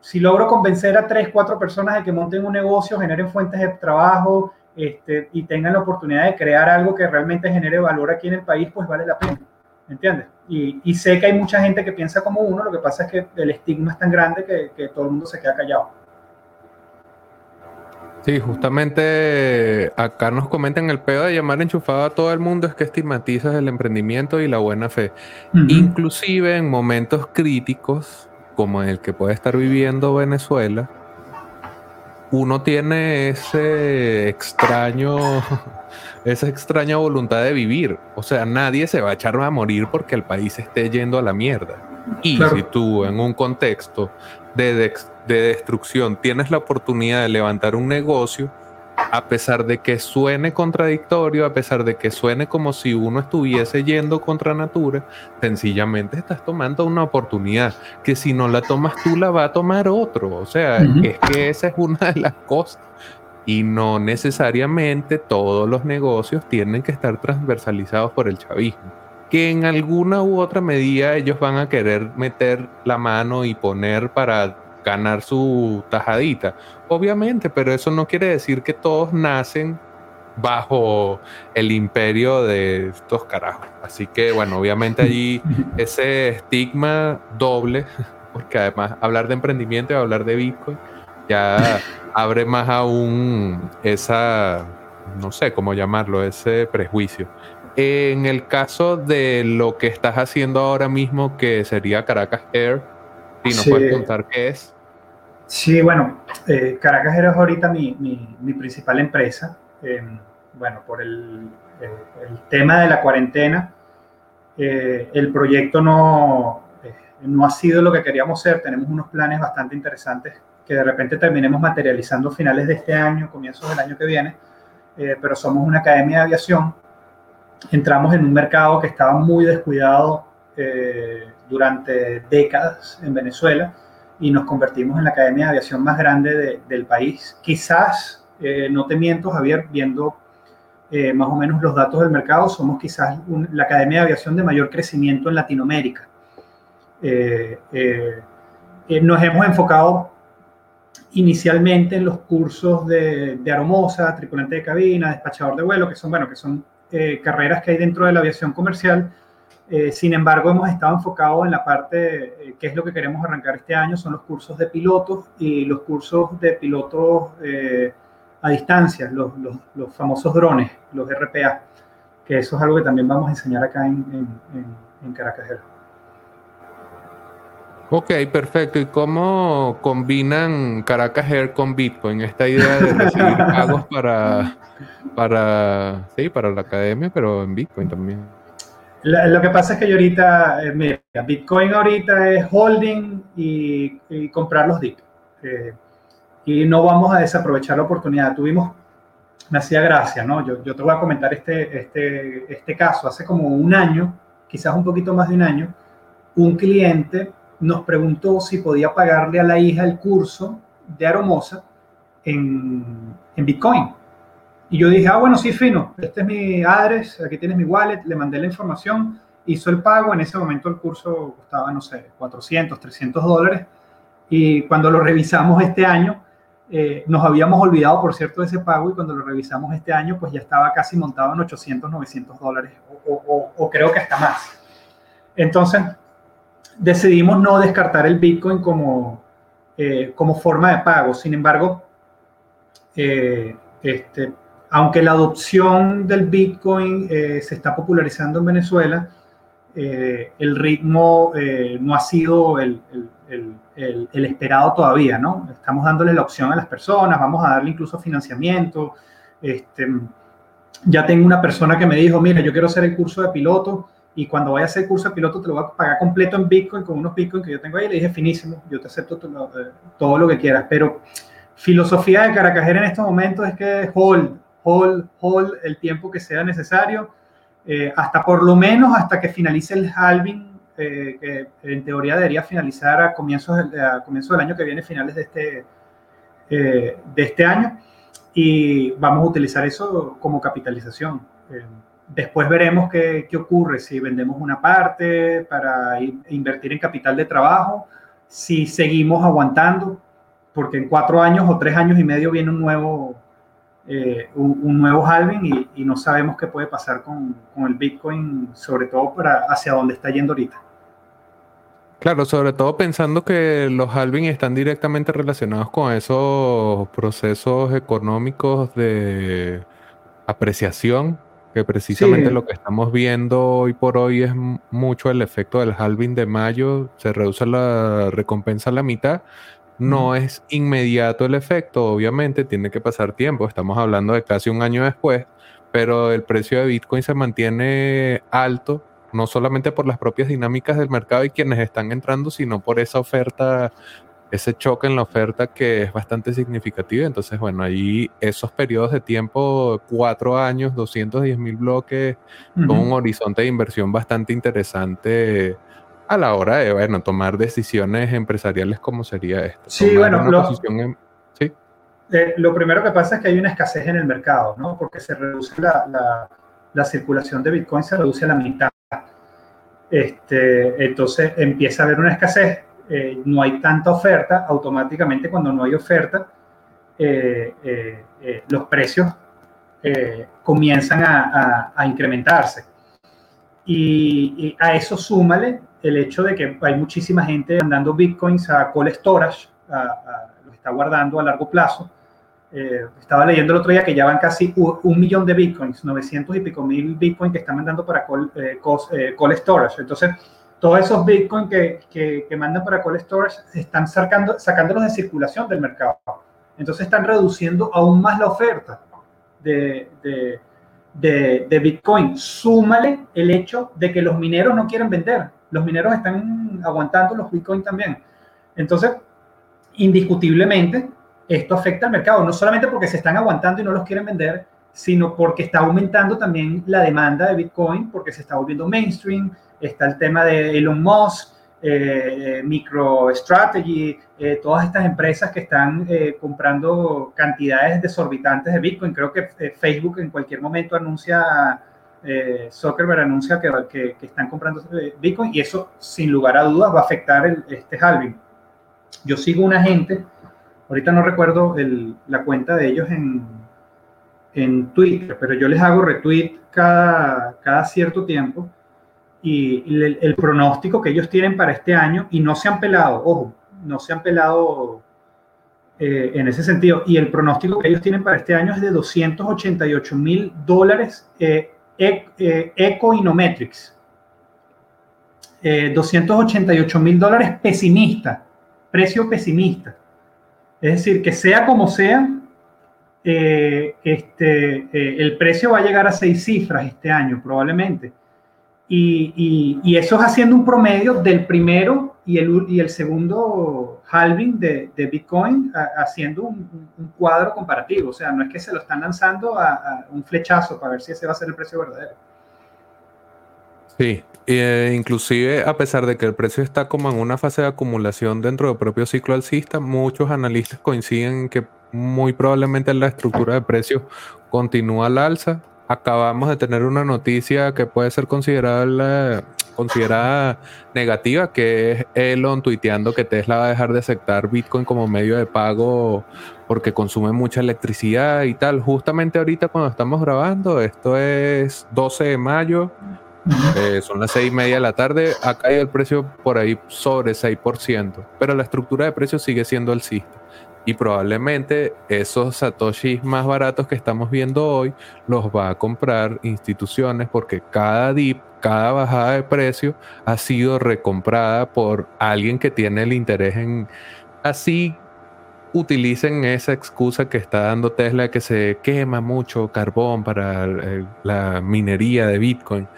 si logro convencer a tres, cuatro personas de que monten un negocio, generen fuentes de trabajo este, y tengan la oportunidad de crear algo que realmente genere valor aquí en el país, pues vale la pena. ¿Entiendes? Y, sé que hay mucha gente que piensa como uno, lo que pasa es que el estigma es tan grande que, todo el mundo se queda callado. Sí, justamente acá nos comentan el pedo de llamar enchufado a todo el mundo es que estigmatizas el emprendimiento y la buena fe. Inclusive en momentos críticos, como en el que puede estar viviendo Venezuela, uno tiene ese extraño esa extraña voluntad de vivir. O sea, nadie se va a echar a morir porque el país esté yendo a la mierda. Y si tú en un contexto de, de, destrucción tienes la oportunidad de levantar un negocio, a pesar de que suene contradictorio, a pesar de que suene como si uno estuviese yendo contra natura, sencillamente estás tomando una oportunidad que si no la tomas tú la va a tomar otro. O sea, es que esa es una de las cosas y no necesariamente todos los negocios tienen que estar transversalizados por el chavismo. Que en alguna u otra medida ellos van a querer meter la mano y poner para ganar su tajadita. Obviamente, pero eso no quiere decir que todos nacen bajo el imperio de estos carajos. Así que bueno, obviamente allí ese estigma doble, porque además hablar de emprendimiento y hablar de Bitcoin ya abre más aún esa, no sé cómo llamarlo, ese prejuicio. En el caso de lo que estás haciendo ahora mismo, que sería Caracas Air, si nos puedes contar qué es. Sí, bueno, eh, Caracas Air es ahorita mi, mi, principal empresa. Em, bueno, por el, el, tema de la cuarentena, eh, el proyecto no, eh, no ha sido lo que queríamos ser. Tenemos unos planes bastante interesantes que de repente terminemos materializando finales de este año, comienzos del año que viene, eh, pero somos una academia de aviación. Entramos en un mercado que estaba muy descuidado eh, durante décadas en Venezuela y nos convertimos en la academia de aviación más grande del país. Quizás, eh, no te miento, Javier, viendo más o menos los datos del mercado, somos quizás la academia de aviación de mayor crecimiento en Latinoamérica. nos hemos enfocado inicialmente en los cursos de, de, aromosa, tripulante de cabina, despachador de vuelo, que son, bueno, que son eh, carreras que hay dentro de la aviación comercial. Eh, sin embargo, hemos estado enfocados en la parte, eh, que es lo que queremos arrancar este año, son los cursos de pilotos y los cursos de pilotos a distancia, los, los, los, famosos drones, los RPA, que eso es algo que también vamos a enseñar acá en, en, en Caracas. Ok, perfecto. ¿Y cómo combinan Caracas Air con Bitcoin? Esta idea de recibir pagos para, para, sí, para la academia, pero en Bitcoin también. lo que pasa es que yo ahorita, eh, mira, Bitcoin ahorita es holding y, comprar los DIP. Eh, y no vamos a desaprovechar la oportunidad. Tuvimos, me hacía gracia, ¿no? Yo, yo te voy a comentar este, este, este caso. Hace como un año, quizás un poquito más de un año, un cliente nos preguntó si podía pagarle a la hija el curso de Aromosa en, en Bitcoin. Y yo dije, ah, bueno, sí, fino, este es mi address, aquí tienes mi wallet, le mandé la información, hizo el pago, en ese momento el curso costaba, no sé, 400, 300 dólares, y cuando lo revisamos este año, eh, nos habíamos olvidado, por cierto, de ese pago, y cuando lo revisamos este año, pues ya estaba casi montado en 800, 900 dólares, o, o creo que hasta más. Entonces, decidimos no descartar el Bitcoin como, eh, como forma de pago. Sin embargo, eh, este, aunque la adopción del Bitcoin eh, se está popularizando en Venezuela, el ritmo no ha sido el, el, esperado todavía, ¿no? Estamos dándole la opción a las personas, vamos a darle incluso financiamiento. Este, ya tengo una persona que me dijo, mira, yo quiero hacer el curso de piloto, y cuando vaya a hacer curso de piloto te lo voy a pagar completo en Bitcoin con unos Bitcoin que yo tengo ahí. Le dije, finísimo, yo te acepto eh, todo lo que quieras. Pero filosofía de Caracajera en estos momentos es que hold, hold, hold el tiempo que sea necesario, eh, hasta por lo menos hasta que finalice el halving, eh, que en teoría debería finalizar a comienzos, a comienzos del año que viene, finales de este, de este año. Y vamos a utilizar eso como capitalización. Después veremos qué, qué, ocurre, si vendemos una parte para invertir en capital de trabajo, si seguimos aguantando, porque en cuatro años o tres años y medio viene un nuevo, eh, un, nuevo halving y, y, no sabemos qué puede pasar con, con, el Bitcoin, sobre todo para hacia dónde está yendo ahorita. Claro, sobre todo pensando que los halving están directamente relacionados con esos procesos económicos de apreciación que precisamente lo que estamos viendo hoy por hoy es mucho el efecto del halving de mayo, se reduce la recompensa a la mitad. No es inmediato el efecto, obviamente tiene que pasar tiempo, estamos hablando de casi un año después, pero el precio de Bitcoin se mantiene alto, no solamente por las propias dinámicas del mercado y quienes están entrando, sino por esa oferta ese choque en la oferta que es bastante significativo. Entonces, bueno, ahí esos periodos de tiempo, cuatro años, 210 mil bloques, con un horizonte de inversión bastante interesante a la hora de, bueno, tomar decisiones empresariales como sería esto. Sí, bueno, lo, ¿sí? Eh, lo primero que pasa es que hay una escasez en el mercado, ¿no? Porque se reduce la, la, la circulación de Bitcoin, se reduce a la mitad. Este, entonces empieza a haber una escasez eh, no hay tanta oferta, automáticamente cuando no hay oferta, eh, eh, los precios comienzan a, incrementarse. Y, a eso súmale el hecho de que hay muchísima gente mandando bitcoins a cold storage, los está guardando a largo plazo. estaba leyendo el otro día que ya van casi un, millón de bitcoins, 900 y pico mil bitcoins que están mandando para cold, cold storage. Entonces, todos esos Bitcoin que, que, mandan para cold storage están sacando, sacándolos de circulación del mercado. Entonces están reduciendo aún más la oferta de, de, de, de, Bitcoin. Súmale el hecho de que los mineros no quieren vender. Los mineros están aguantando los Bitcoin también. Entonces, indiscutiblemente, esto afecta al mercado, no solamente porque se están aguantando y no los quieren vender, sino porque está aumentando también la demanda de Bitcoin, porque se está volviendo mainstream, está el tema de Elon Musk, eh, MicroStrategy, eh, todas estas empresas que están eh, comprando cantidades desorbitantes de Bitcoin. Creo que eh, Facebook en cualquier momento anuncia, Zuckerberg anuncia que, están comprando Bitcoin y eso sin lugar a dudas va a afectar este halving. Yo sigo una gente ahorita no recuerdo la cuenta de ellos en, en Twitter, pero yo les hago retweet cada, cada cierto tiempo y el, pronóstico que ellos tienen para este año y no se han pelado, ojo, no se han pelado eh, en ese sentido. Y el pronóstico que ellos tienen para este año es de 288 mil dólares eh, eh, Ecoinometrics. 288 mil dólares pesimista, precio pesimista. Es decir, que sea como sea, este, el precio va a llegar a seis cifras este año probablemente. Y, eso es haciendo un promedio del primero y el, y el segundo halving de, Bitcoin, haciendo un, cuadro comparativo. O sea, no es que se lo están lanzando a, un flechazo para ver si ese va a ser el precio verdadero. Sí, eh, inclusive a pesar de que el precio está como en una fase de acumulación dentro del propio ciclo alcista, muchos analistas coinciden en que muy probablemente la estructura de precios continúa al alza acabamos de tener una noticia que puede ser considerada, considerada negativa, que es Elon tuiteando que Tesla va a dejar de aceptar Bitcoin como medio de pago porque consume mucha electricidad y tal. Justamente ahorita cuando estamos grabando, esto es 12 de mayo, eh, son las 6 y media de la tarde, ha caído el precio por ahí sobre 6%, pero la estructura de precios sigue siendo alcista. Y probablemente esos satoshis más baratos que estamos viendo hoy los va a comprar instituciones porque cada dip, cada bajada de precio ha sido recomprada por alguien que tiene el interés en así utilicen esa excusa que está dando Tesla que se quema mucho carbón para la minería de Bitcoin.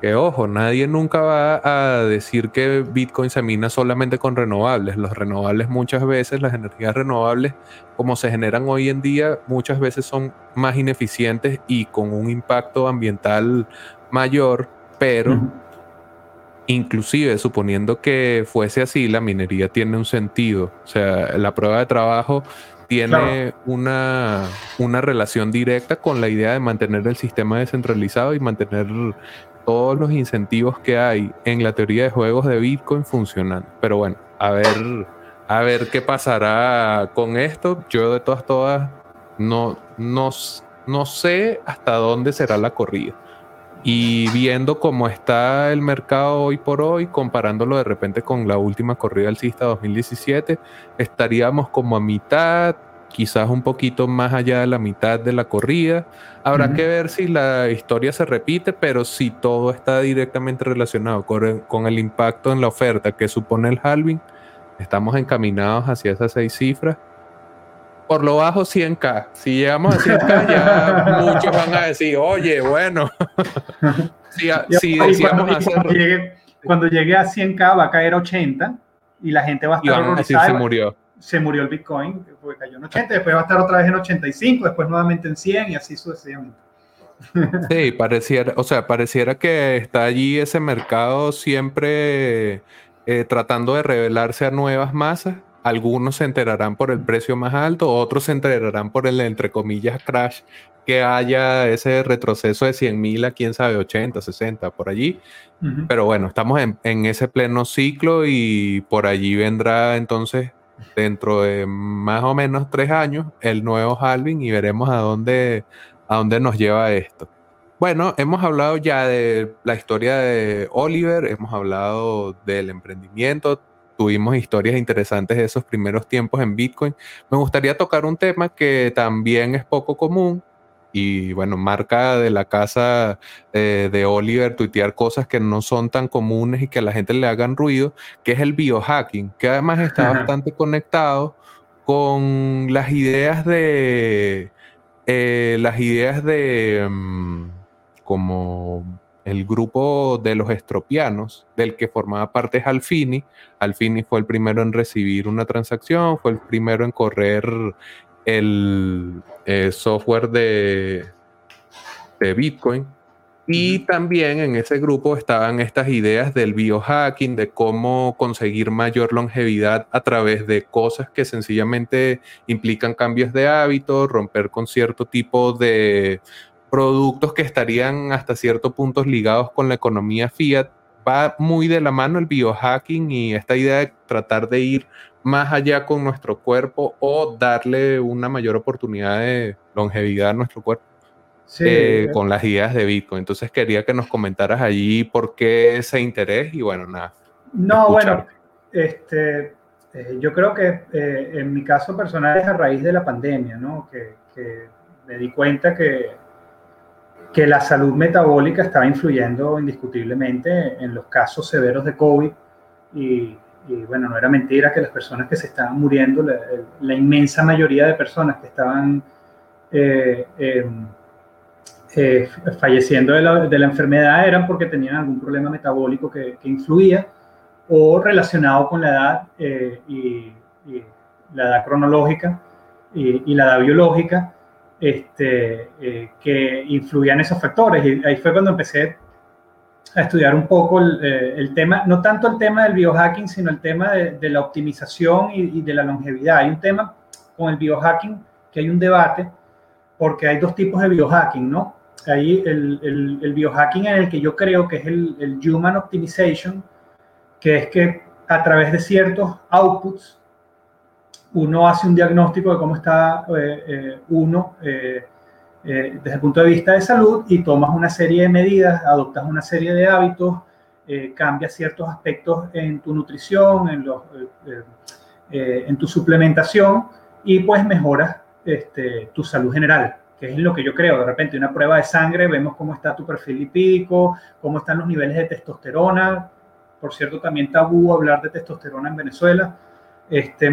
Que ojo, nadie nunca va a decir que Bitcoin se mina solamente con renovables. Los renovables muchas veces, las energías renovables, como se generan hoy en día, muchas veces son más ineficientes y con un impacto ambiental mayor, pero inclusive suponiendo que fuese así, la minería tiene un sentido. O sea, la prueba de trabajo tiene una, una relación directa con la idea de mantener el sistema descentralizado y mantener todos los incentivos que hay en la teoría de juegos de Bitcoin funcionan. Pero bueno, a ver, a ver qué pasará con esto. Yo de todas, todas, no, no, no sé hasta dónde será la corrida. Y viendo cómo está el mercado hoy por hoy, comparándolo de repente con la última corrida alcista 2017, estaríamos como a mitad, quizás un poquito más allá de la mitad de la corrida. Habrá que ver si la historia se repite, pero si todo está directamente relacionado con el, impacto en la oferta que supone el halving, estamos encaminados hacia esas seis cifras. Por lo bajo 100k. Si llegamos a 100k ya muchos van a decir, oye, bueno, si, decíamos hacer... Cuando llegue, a 100k va a caer 80 y la gente va a estar... Y van a decir, se murió se murió el Bitcoin, porque cayó en 80, después va a estar otra vez en 85, después nuevamente en 100 y así sucesivamente. Sí, pareciera, o sea, pareciera que está allí ese mercado siempre eh, tratando de revelarse a nuevas masas. Algunos se enterarán por el precio más alto, otros se enterarán por el, entre comillas, crash que haya ese retroceso de 100 mil a quién sabe, 80, 60, por allí. Pero bueno, estamos en, en, ese pleno ciclo y por allí vendrá entonces dentro de más o menos tres años el nuevo halving y veremos a dónde, a dónde nos lleva esto. Bueno, hemos hablado ya de la historia de Oliver, hemos hablado del emprendimiento, tuvimos historias interesantes de esos primeros tiempos en Bitcoin. Me gustaría tocar un tema que también es poco común, y bueno, marca de la casa eh, de Oliver tuitear cosas que no son tan comunes y que a la gente le hagan ruido, que es el biohacking, que además está bastante conectado con las ideas de eh, las ideas de mm, como el grupo de los estropianos, del que formaba parte es Alfini. Alfini fue el primero en recibir una transacción, fue el primero en correr el eh, software de, de Bitcoin. Y también en ese grupo estaban estas ideas del biohacking, de cómo conseguir mayor longevidad a través de cosas que sencillamente implican cambios de hábito, romper con cierto tipo de productos que estarían hasta cierto punto ligados con la economía fiat va muy de la mano el biohacking y esta idea de tratar de ir más allá con nuestro cuerpo o darle una mayor oportunidad de longevidad a nuestro cuerpo. Eh, eh. con las ideas de Bitcoin. Entonces quería que nos comentaras allí por qué ese interés y bueno, nada. No, bueno, este, eh, yo creo que en mi caso personal es a raíz de la pandemia, ¿no? Que, me di cuenta que, que la salud metabólica estaba influyendo indiscutiblemente en los casos severos de COVID y, bueno, no era mentira que las personas que se estaban muriendo, la, inmensa mayoría de personas que estaban em, eh, falleciendo de la, de la, enfermedad eran porque tenían algún problema metabólico que, que influía o relacionado con la edad eh, y, la edad cronológica y, la edad biológica este, eh, que influían esos factores. Y ahí fue cuando empecé a estudiar un poco el, el tema, no tanto el tema del biohacking, sino el tema de, de la optimización y, de la longevidad. Hay un tema con el biohacking que hay un debate porque hay dos tipos de biohacking, ¿no? ahí el, el, biohacking en el que yo creo que es el, Human Optimization, que es que a través de ciertos outputs uno hace un diagnóstico de cómo está eh, eh, uno eh, desde el punto de vista de salud y tomas una serie de medidas, adoptas una serie de hábitos, cambias ciertos aspectos en tu nutrición, en, los, en tu suplementación y pues mejoras este, tu salud general que es lo que yo creo. De repente, una prueba de sangre, vemos cómo está tu perfil lipídico, cómo están los niveles de testosterona. Por cierto, también tabú hablar de testosterona en Venezuela. Este,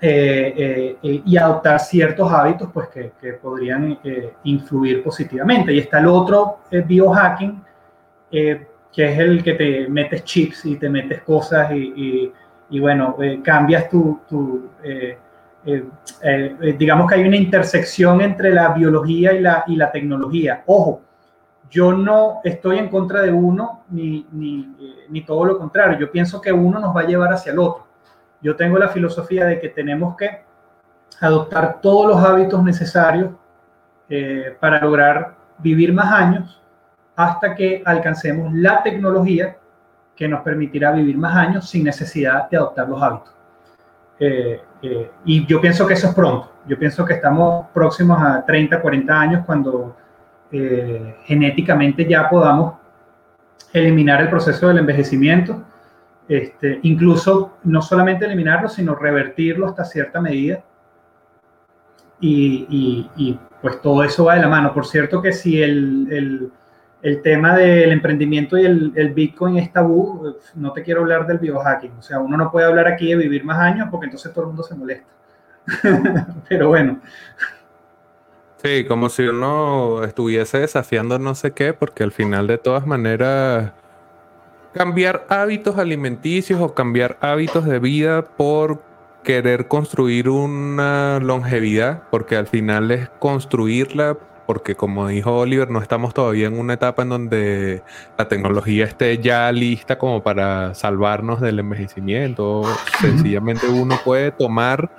eh, eh, y adoptar ciertos hábitos pues, que, que podrían eh, influir positivamente. Y está el otro biohacking, que es el que te metes chips y te metes cosas y, y, y bueno, cambias tu, tu eh, eh, digamos que hay una intersección entre la biología y la, y la tecnología. Ojo, yo no estoy en contra de uno ni, ni, eh, ni, todo lo contrario. Yo pienso que uno nos va a llevar hacia el otro. Yo tengo la filosofía de que tenemos que adoptar todos los hábitos necesarios para lograr vivir más años hasta que alcancemos la tecnología que nos permitirá vivir más años sin necesidad de adoptar los hábitos. Eh, eh, y yo pienso que eso es pronto. Yo pienso que estamos próximos a 30, 40 años cuando eh, genéticamente ya podamos eliminar el proceso del envejecimiento. Este, incluso no solamente eliminarlo, sino revertirlo hasta cierta medida. Y, pues todo eso va de la mano. Por cierto que si el, el el tema del emprendimiento y el, el, Bitcoin es tabú, no te quiero hablar del biohacking. O sea, uno no puede hablar aquí de vivir más años porque entonces todo el mundo se molesta. Pero bueno. Sí, como si uno estuviese desafiando no sé qué, porque al final de todas maneras cambiar hábitos alimenticios o cambiar hábitos de vida por querer construir una longevidad, porque al final es construirla porque como dijo Oliver, no estamos todavía en una etapa en donde la tecnología esté ya lista como para salvarnos del envejecimiento. Sencillamente uno puede tomar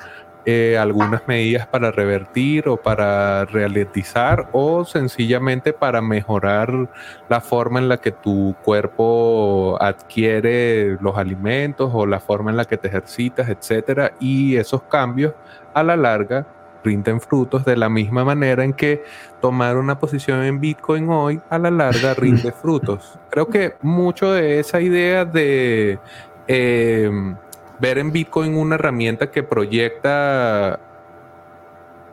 eh, algunas medidas para revertir o para realizar o sencillamente para mejorar la forma en la que tu cuerpo adquiere los alimentos o la forma en la que te ejercitas, etcétera, y esos cambios a la larga rinden frutos de la misma manera en que tomar una posición en Bitcoin hoy a la larga rinde frutos. Creo que mucho de esa idea de em, ver en Bitcoin una herramienta que proyecta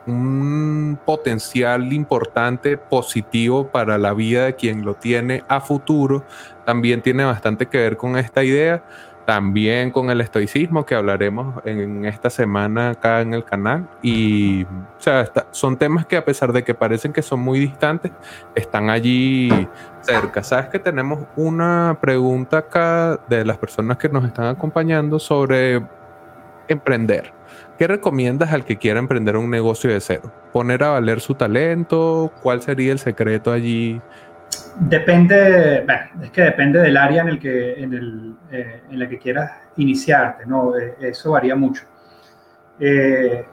un potencial importante positivo para la vida de quien lo tiene a futuro, también tiene bastante que ver con esta idea también con el estoicismo que hablaremos en esta semana acá en el canal. Y o sea, son temas que a pesar de que parecen que son muy distantes, están allí cerca. Sabes que tenemos una pregunta acá de las personas que nos están acompañando sobre emprender. ¿Qué recomiendas al que quiera emprender un negocio de cero? ¿Poner a valer su talento? ¿Cuál sería el secreto allí Depende, bueno, es que depende del área en, el que, en, el, eh, en la que quieras iniciarte, ¿no? Eh, eso varía mucho. Eh,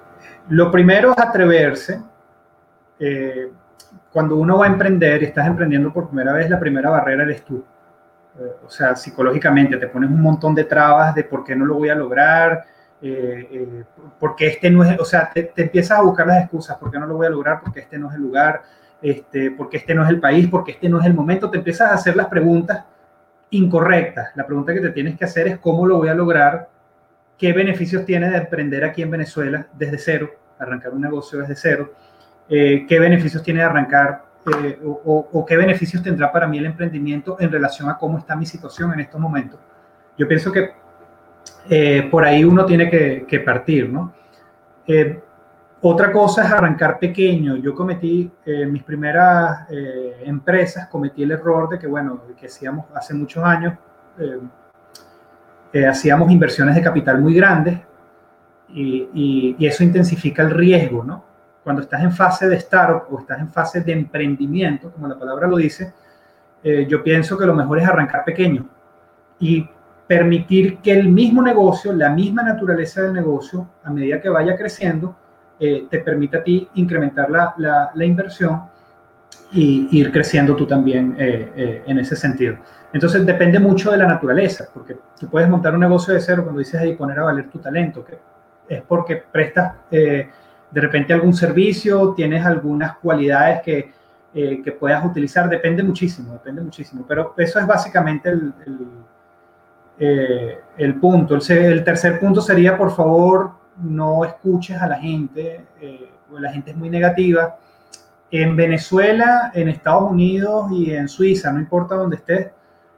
lo primero es atreverse. cuando uno va a emprender y estás emprendiendo por primera vez, la primera barrera eres tú. o sea, psicológicamente te pones un montón de trabas de por qué no lo voy a lograr, porque este no es, o sea, te, te, empiezas a buscar las excusas, por qué no lo voy a lograr, porque este no es el lugar, este, porque este no es el país, porque este no es el momento, te empiezas a hacer las preguntas incorrectas. La pregunta que te tienes que hacer es cómo lo voy a lograr, qué beneficios tiene de emprender aquí en Venezuela desde cero, arrancar un negocio desde cero, eh, qué beneficios tiene de arrancar eh, o, qué beneficios tendrá para mí el emprendimiento en relación a cómo está mi situación en estos momentos. Yo pienso que eh, por ahí uno tiene que, que partir, ¿no? Otra cosa es arrancar pequeño. Yo cometí en mis primeras eh, empresas, cometí el error de que, bueno, que hacíamos hace muchos años, eh, eh, hacíamos inversiones de capital muy grandes y, y, eso intensifica el riesgo, ¿no? Cuando estás en fase de startup o estás en fase de emprendimiento, como la palabra lo dice, yo pienso que lo mejor es arrancar pequeño y permitir que el mismo negocio, la misma naturaleza del negocio, a medida que vaya creciendo, eh, te permite a ti incrementar la, la, inversión y ir creciendo tú también eh, eh, en ese sentido. Entonces depende mucho de la naturaleza, porque tú puedes montar un negocio de cero cuando dices ahí poner a valer tu talento, que es porque prestas de repente algún servicio, tienes algunas cualidades que, que, puedas utilizar, depende muchísimo, depende muchísimo, pero eso es básicamente el, el, punto. El tercer punto sería, por favor, no escuches a la gente, eh, la gente es muy negativa. En Venezuela, en Estados Unidos y en Suiza, no importa dónde estés,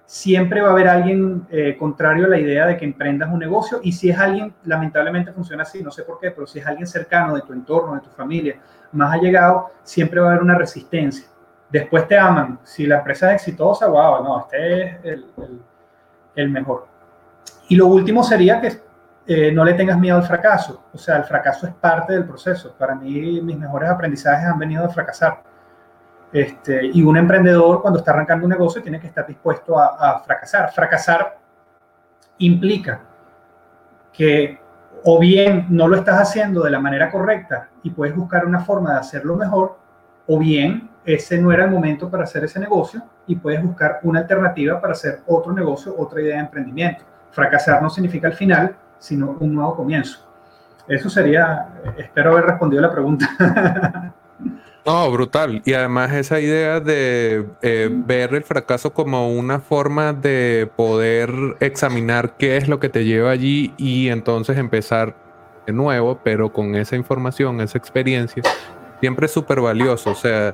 siempre va a haber alguien eh, contrario a la idea de que emprendas un negocio y si es alguien, lamentablemente funciona así, no sé por qué, pero si es alguien cercano de tu entorno, de tu familia, más allegado, siempre va a haber una resistencia. Después te aman. Si la empresa es exitosa, wow, no, este es el, el mejor. Y lo último sería que eh, no le tengas miedo al fracaso. O sea, el fracaso es parte del proceso. Para mí, mis mejores aprendizajes han venido de fracasar. Este, y un emprendedor, cuando está arrancando un negocio, tiene que estar dispuesto a, fracasar. Fracasar implica que o bien no lo estás haciendo de la manera correcta y puedes buscar una forma de hacerlo mejor, o bien ese no era el momento para hacer ese negocio y puedes buscar una alternativa para hacer otro negocio, otra idea de emprendimiento. Fracasar no significa el final, sino un nuevo comienzo. Eso sería, espero haber respondido la pregunta. No, brutal. Y además esa idea de eh, ver el fracaso como una forma de poder examinar qué es lo que te lleva allí y entonces empezar de nuevo, pero con esa información, esa experiencia, siempre es súper valioso. O sea,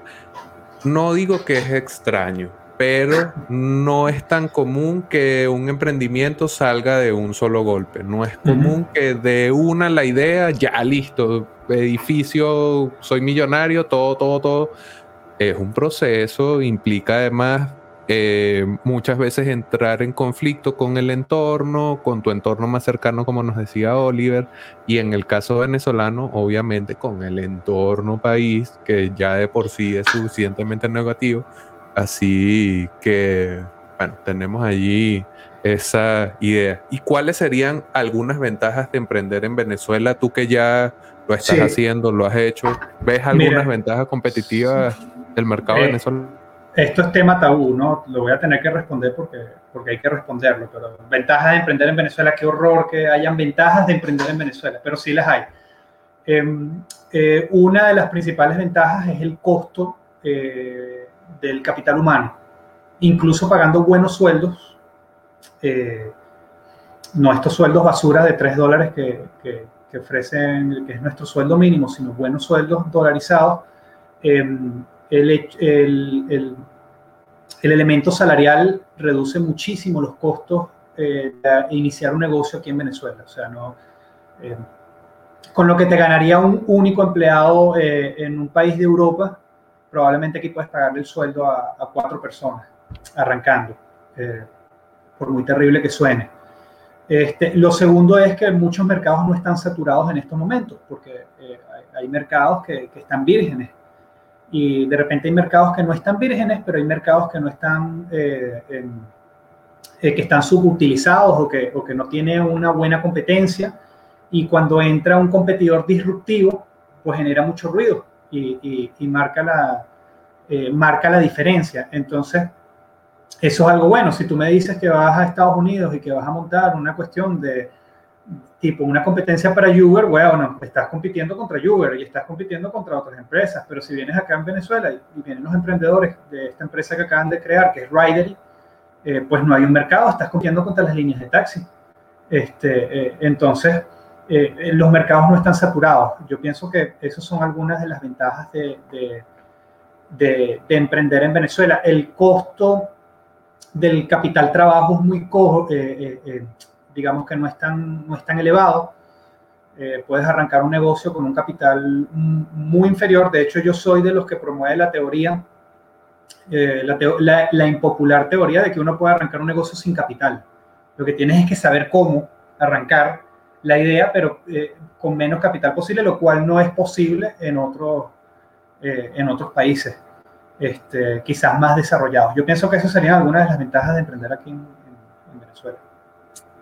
no digo que es extraño, pero no es tan común que un emprendimiento salga de un solo golpe. No es común que de una la idea, ya listo, edificio, soy millonario, todo, todo, todo. Es un proceso, implica además eh, muchas veces entrar en conflicto con el entorno, con tu entorno más cercano, como nos decía Oliver, y en el caso venezolano, obviamente con el entorno país, que ya de por sí es suficientemente negativo Así que, bueno, tenemos allí esa idea. ¿Y cuáles serían algunas ventajas de emprender en Venezuela? Tú que ya lo estás haciendo, lo has hecho, ¿ves algunas ventajas competitivas del mercado eh, venezolano? Esto es tema tabú, ¿no? Lo voy a tener que responder porque, porque hay que responderlo, pero ventajas de emprender en Venezuela, qué horror que hayan ventajas de emprender en Venezuela, pero sí las hay. Em, eh, una de las principales ventajas es el costo eh, del capital humano, incluso pagando buenos sueldos, eh, no estos sueldos basura de 3 dólares que, que, ofrecen, que es nuestro sueldo mínimo, sino buenos sueldos dolarizados, em, el, el, el, el, elemento salarial reduce muchísimo los costos eh, de iniciar un negocio aquí en Venezuela. O sea, no, em, con lo que te ganaría un único empleado eh, en un país de Europa, probablemente aquí puedes pagarle el sueldo a, cuatro personas arrancando, eh, por muy terrible que suene. Este, lo segundo es que muchos mercados no están saturados en estos momentos, porque eh, hay, mercados que, están vírgenes. Y de repente hay mercados que no están vírgenes, pero hay mercados que no están, eh, que están subutilizados o que, o que no tienen una buena competencia. Y cuando entra un competidor disruptivo, pues genera mucho ruido y, marca, la, eh, marca la diferencia. Entonces, eso es algo bueno. Si tú me dices que vas a Estados Unidos y que vas a montar una cuestión de tipo una competencia para Uber, bueno, estás compitiendo contra Uber y estás compitiendo contra otras empresas, pero si vienes acá en Venezuela y, vienen los emprendedores de esta empresa que acaban de crear, que es Ridery, eh, pues no hay un mercado, estás compitiendo contra las líneas de taxi. Este, eh, entonces, eh, los mercados no están saturados. Yo pienso que esas son algunas de las ventajas de, de, de emprender en Venezuela. El costo del capital trabajo es muy cojo, eh, eh, digamos que no es tan, no es tan elevado. Puedes arrancar un negocio con un capital muy inferior. De hecho, yo soy de los que promueve la teoría, la, la, impopular teoría de que uno puede arrancar un negocio sin capital. Lo que tienes es que saber cómo arrancar la idea, pero con menos capital posible, lo cual no es posible en, otros en otros países este, quizás más desarrollados. Yo pienso que eso serían algunas de las ventajas de emprender aquí en, Venezuela.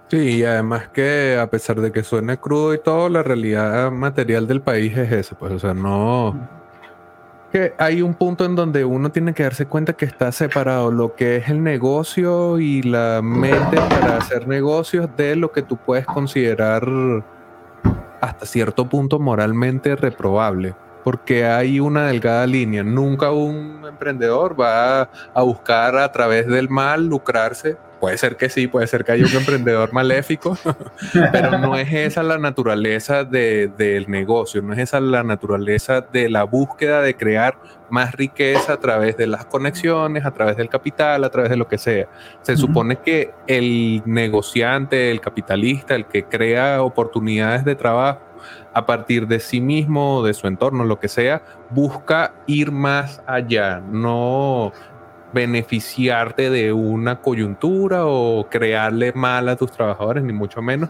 Sí, y además que a pesar de que suene crudo y todo, la realidad material del país es esa, pues, o sea, no... Que hay un punto en donde uno tiene que darse cuenta que está separado lo que es el negocio y la mente para hacer negocios de lo que tú puedes considerar hasta cierto punto moralmente reprobable porque hay una delgada línea. Nunca un emprendedor va a, buscar a través del mal lucrarse. Puede ser que sí, puede ser que haya un emprendedor maléfico, pero no es esa la naturaleza del negocio, no es esa la naturaleza de la búsqueda de crear más riqueza a través de las conexiones, a través del capital, a través de lo que sea. Se supone que el negociante, el capitalista, el que crea oportunidades de trabajo, a partir de sí mismo, de su entorno, lo que sea, busca ir más allá, no beneficiarte de una coyuntura o crearle mal a tus trabajadores, ni mucho menos.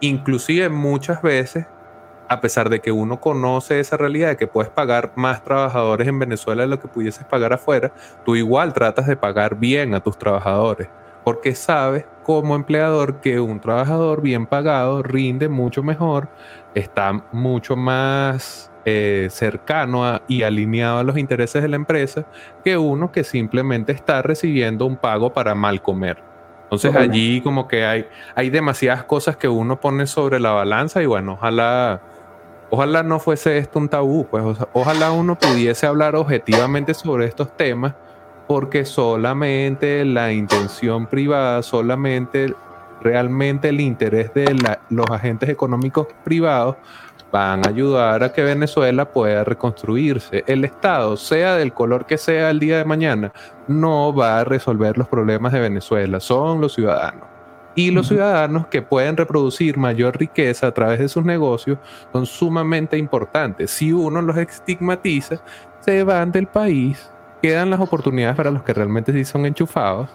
Inclusive muchas veces, a pesar de que uno conoce esa realidad de que puedes pagar más trabajadores en Venezuela de lo que pudieses pagar afuera, tú igual tratas de pagar bien a tus trabajadores, porque sabes como empleador que un trabajador bien pagado rinde mucho mejor, está mucho más eh, cercano y alineado a los intereses de la empresa que uno que simplemente está recibiendo un pago para mal comer. Entonces allí como que hay, hay demasiadas cosas que uno pone sobre la balanza y bueno, ojalá, ojalá no fuese esto un tabú, pues ojalá uno pudiese hablar objetivamente sobre estos temas porque solamente la intención privada, solamente realmente el interés de los agentes económicos privados van a ayudar a que Venezuela pueda reconstruirse. El Estado, sea del color que sea el día de mañana, no va a resolver los problemas de Venezuela, son los ciudadanos. Y los ciudadanos que pueden reproducir mayor riqueza a través de sus negocios son sumamente importantes. Si uno los estigmatiza, se van del país, quedan las oportunidades para los que realmente sí son enchufados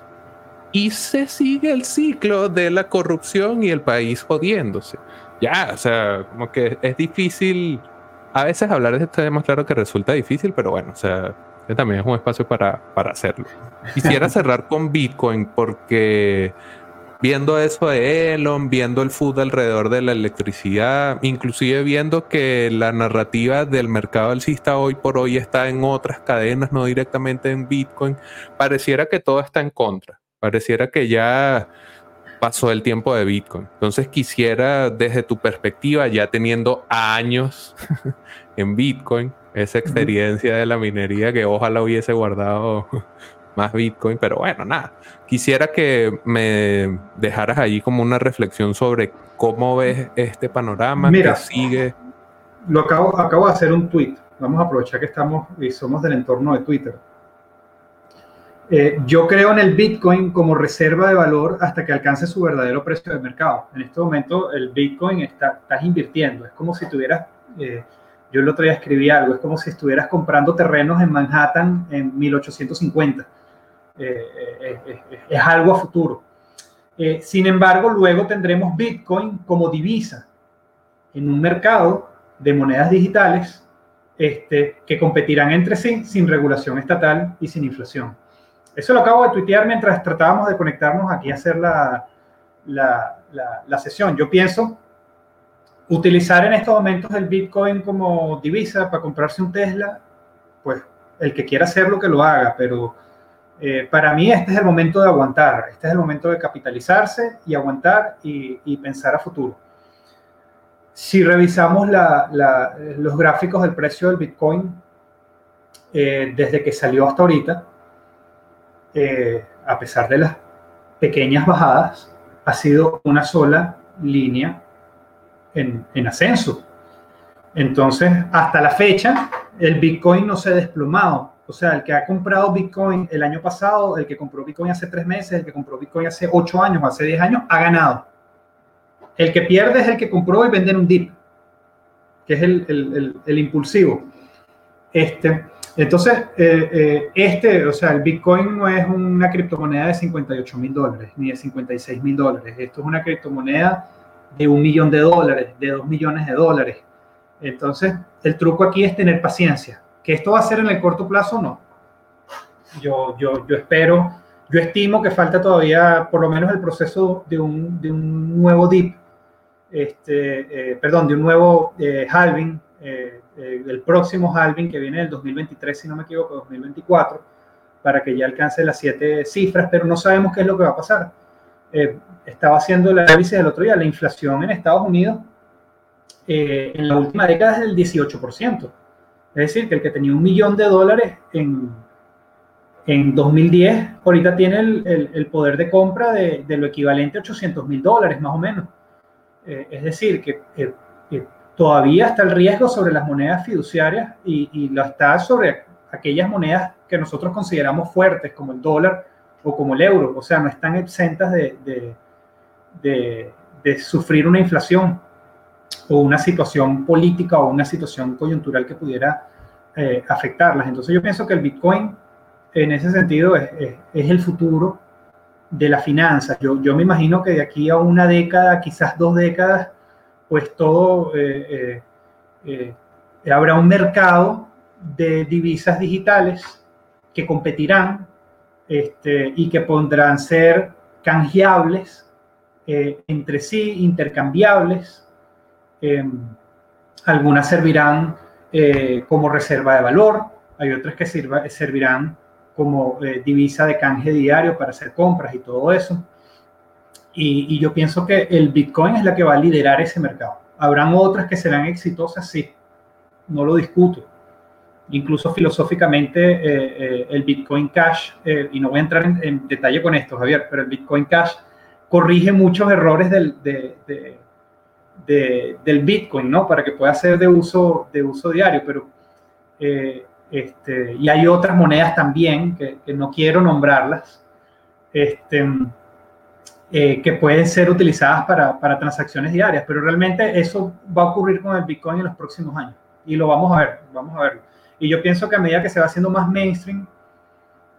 y se sigue el ciclo de la corrupción y el país jodiéndose. Ya, o sea, como que es difícil. A veces hablar de este tema, claro que resulta difícil, pero bueno, o sea, también es un espacio para, para hacerlo. Quisiera cerrar con Bitcoin porque viendo eso de Elon, viendo el food alrededor de la electricidad, inclusive viendo que la narrativa del mercado alcista hoy por hoy está en otras cadenas, no directamente en Bitcoin, pareciera que todo está en contra. Pareciera que ya pasó el tiempo de Bitcoin. Entonces quisiera desde tu perspectiva, ya teniendo años en Bitcoin, esa experiencia de la minería que ojalá hubiese guardado más Bitcoin, pero bueno, nada. Quisiera que me dejaras ahí como una reflexión sobre cómo ves este panorama Mira, que sigue. Lo acabo, acabo de hacer un tweet. Vamos a aprovechar que estamos y somos del entorno de Twitter eh, yo creo en el Bitcoin como reserva de valor hasta que alcance su verdadero precio de mercado. En este momento el Bitcoin está, estás invirtiendo. Es como si tuvieras, eh, yo el otro día escribí algo, es como si estuvieras comprando terrenos en Manhattan en 1850. Eh, es algo a futuro. sin embargo, luego tendremos Bitcoin como divisa en un mercado de monedas digitales este, que competirán entre sí sin regulación estatal y sin inflación. Eso lo acabo de tuitear mientras tratábamos de conectarnos aquí a hacer la, la, sesión. Yo pienso utilizar en estos momentos el Bitcoin como divisa para comprarse un Tesla, pues el que quiera hacerlo que lo haga, pero Eh, para mí este es el momento de aguantar, este es el momento de capitalizarse y aguantar y, pensar a futuro. Si revisamos los gráficos del precio del Bitcoin eh, desde que salió hasta ahorita, a pesar de las pequeñas bajadas, ha sido una sola línea en, en ascenso. Entonces, hasta la fecha, el Bitcoin no se ha desplomado. O sea, el que ha comprado Bitcoin el año pasado, el que compró Bitcoin hace tres meses, el que compró Bitcoin hace ocho años, hace diez años, ha ganado. El que pierde es el que compró y vende en un dip, que es el, el, el, impulsivo. Este, entonces, eh, eh, este, o sea, el Bitcoin no es una criptomoneda de 58 mil dólares ni de 56 mil dólares. Esto es una criptomoneda de un millón de dólares, de dos millones de dólares. Entonces, el truco aquí es tener paciencia. Que esto va a ser en el corto plazo, no. Yo, yo, yo espero, yo estimo que falta todavía por lo menos el proceso de un, de un nuevo dip, este, eh, perdón, de un nuevo eh, halving, eh, el próximo halving que viene del 2023, si no me equivoco, 2024, para que ya alcance las siete cifras, pero no sabemos qué es lo que va a pasar. estaba haciendo el análisis del otro día, la inflación en Estados Unidos eh, en la última década es del 18%. Es decir, que el que tenía un millón de dólares en, en 2010, ahorita tiene el, el, poder de compra de, de, lo equivalente a 800 mil dólares, más o menos. Eh, es decir, que, todavía está el riesgo sobre las monedas fiduciarias y, lo está sobre aquellas monedas que nosotros consideramos fuertes, como el dólar o como el euro. O sea, no están exentas de, de, de, sufrir una inflación o una situación política o una situación coyuntural que pudiera eh, afectarlas. Entonces yo pienso que el Bitcoin en ese sentido es, el futuro de la finanza. Yo, yo, me imagino que de aquí a una década, quizás dos décadas, pues todo, eh, eh, habrá un mercado de divisas digitales que competirán este, y que podrán ser canjeables entre sí, intercambiables, Em, algunas servirán eh, como reserva de valor, hay otras que servirán como eh, divisa de canje diario para hacer compras y todo eso. Y, yo pienso que el Bitcoin es la que va a liderar ese mercado. Habrán otras que serán exitosas, sí, no lo discuto. Incluso filosóficamente, eh, el Bitcoin Cash, y no voy a entrar en, detalle con esto, Javier, pero el Bitcoin Cash corrige muchos errores del, de del Bitcoin, ¿no? Para que pueda ser de uso, de uso diario, pero... Eh, este, y hay otras monedas también, que, no quiero nombrarlas, este, eh, que pueden ser utilizadas para, para, transacciones diarias, pero realmente eso va a ocurrir con el Bitcoin en los próximos años. Y lo vamos a ver, vamos a verlo. Y yo pienso que a medida que se va haciendo más mainstream,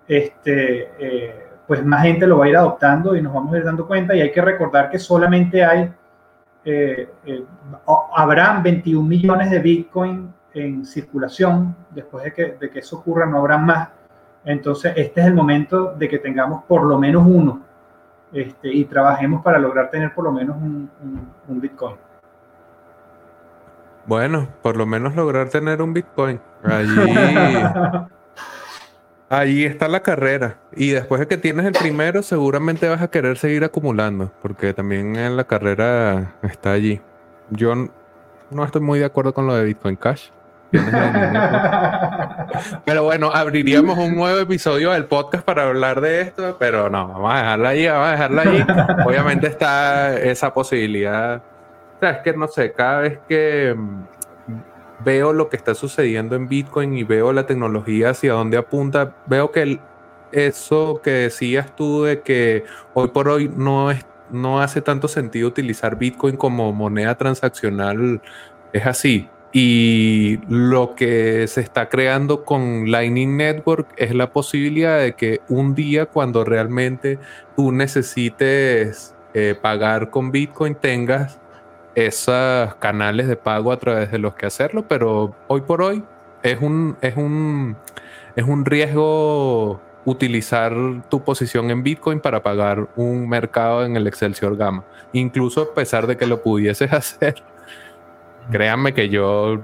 este, eh, pues más gente lo va a ir adoptando y nos vamos a ir dando cuenta. Y hay que recordar que solamente hay eh, eh, habrán 21 millones de Bitcoin en circulación. Después de que, de que eso ocurra, no habrá más. Entonces, este es el momento de que tengamos por lo menos uno este, y trabajemos para lograr tener por lo menos un, un Bitcoin. Bueno, por lo menos lograr tener un Bitcoin. Allí Ahí está la carrera. Y después de que tienes el primero, seguramente vas a querer seguir acumulando, porque también en la carrera está allí. Yo no estoy muy de acuerdo con lo de Bitcoin Cash. pero bueno, abriríamos un nuevo episodio del podcast para hablar de esto, pero no, vamos a dejarla allí, vamos a dejarla allí. Obviamente está esa posibilidad. O sea, es que no sé, cada vez que veo lo que está sucediendo en Bitcoin y veo la tecnología hacia dónde apunta, veo que eso que decías tú de que hoy por hoy no, es, no hace tanto sentido utilizar Bitcoin como moneda transaccional, es así. Y lo que se está creando con Lightning Network es la posibilidad de que un día cuando realmente tú necesites eh, pagar con Bitcoin tengas esos canales de pago a través de los que hacerlo, pero hoy por hoy es un, es un, es un riesgo utilizar tu posición en Bitcoin para pagar un mercado en el Excelsior Gamma. Incluso a pesar de que lo pudieses hacer, créanme que yo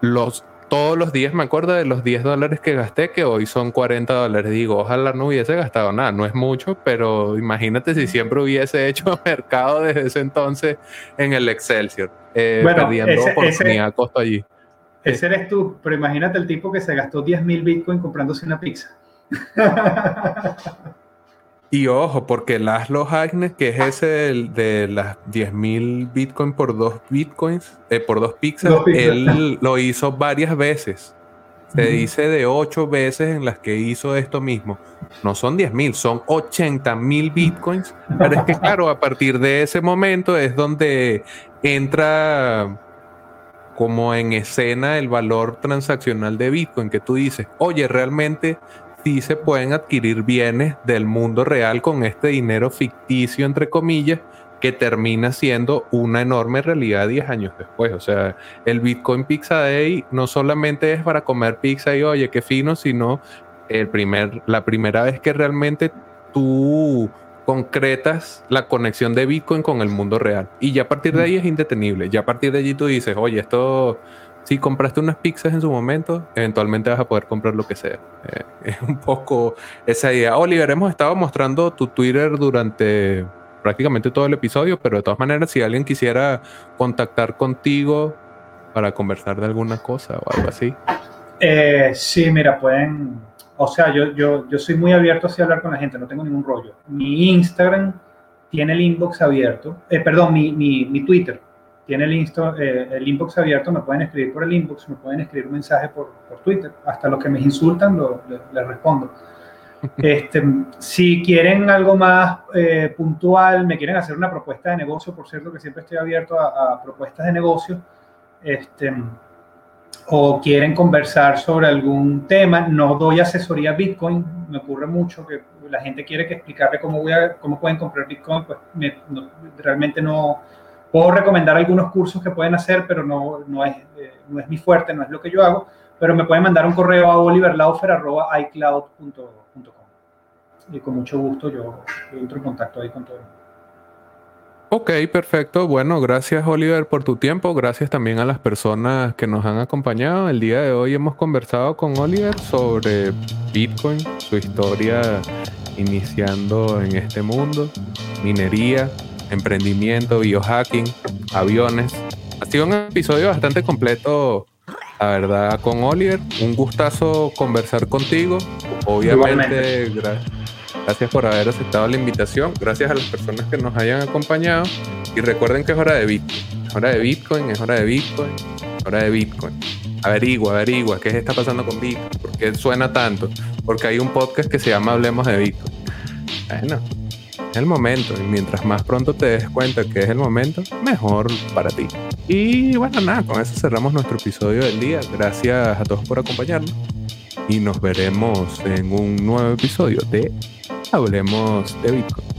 los todos los días me acuerdo de los 10 dólares que gasté, que hoy son 40 dólares. Digo, ojalá no hubiese gastado nada, no es mucho, pero imagínate si siempre hubiese hecho mercado desde ese entonces en el Excelsior, eh, perdiendo oportunidad costo allí. Ese eres tú, pero imagínate el tipo que se gastó 10 mil Bitcoin comprándose una pizza. Y ojo, porque Laszlo Agnes, que es ese de las 10.000 Bitcoin por dos Bitcoins, eh, por dos pizzas, él lo hizo varias veces. Se dice de ocho veces en las que hizo esto mismo. No son 10.000, son 80.000 Bitcoins. Pero es que, claro, a partir de ese momento es donde entra como en escena el valor transaccional de Bitcoin, que tú dices, oye, realmente sí se pueden adquirir bienes del mundo real con este dinero ficticio, entre comillas, que termina siendo una enorme realidad 10 años después. O sea, el Bitcoin Pizza Day no solamente es para comer pizza y oye, qué fino, sino el primer, la primera vez que realmente tú concretas la conexión de Bitcoin con el mundo real. Y ya a partir de ahí es indetenible. Ya a partir de allí tú dices, oye, esto si compraste unas pizzas en su momento, eventualmente vas a poder comprar lo que sea. Eh, es un poco esa idea. Oliver, hemos estado mostrando tu Twitter durante prácticamente todo el episodio, pero de todas maneras, si alguien quisiera contactar contigo para conversar de alguna cosa o algo así. Eh, sí, mira, pueden, o sea, yo, yo, yo soy muy abierto a hablar con la gente, no tengo ningún rollo. Mi Instagram tiene el inbox abierto, eh, perdón, mi, mi, mi Twitter tiene el, eh, el, inbox abierto, me pueden escribir por el inbox, me pueden escribir un mensaje por, por Twitter. Hasta los que me insultan lo, les respondo. Este, si quieren algo más eh, puntual, me quieren hacer una propuesta de negocio, por cierto que siempre estoy abierto a, propuestas de negocio, este, o quieren conversar sobre algún tema, no doy asesoría Bitcoin, me ocurre mucho que la gente quiere que explicarle cómo, voy a, cómo pueden comprar Bitcoin, pues realmente no, Puedo recomendar algunos cursos que pueden hacer, pero no, no, es, eh, no es mi fuerte, no es lo que yo hago. Pero me pueden mandar un correo a oliverlaufer.icloud.com y con mucho gusto yo, entro en contacto ahí con todo. Ok, perfecto. Bueno, gracias Oliver por tu tiempo. Gracias también a las personas que nos han acompañado. El día de hoy hemos conversado con Oliver sobre Bitcoin, su historia iniciando en este mundo, minería, emprendimiento, biohacking, aviones. Ha sido un episodio bastante completo, la verdad, con Oliver. Un gustazo conversar contigo. Obviamente, gracias por haber aceptado la invitación. Gracias a las personas que nos hayan acompañado. Y recuerden que es hora de Bitcoin. Es hora de Bitcoin, es hora de Bitcoin, es hora de Bitcoin. Averigua, averigua, ¿qué está pasando con Bitcoin? ¿Por qué suena tanto? Porque hay un podcast que se llama Hablemos de Bitcoin. Bueno, es el momento. Y mientras más pronto te des cuenta que es el momento, mejor para ti. Y bueno, nada, con eso cerramos nuestro episodio del día. Gracias a todos por acompañarnos. Y nos veremos en un nuevo episodio de Hablemos de Bitcoin.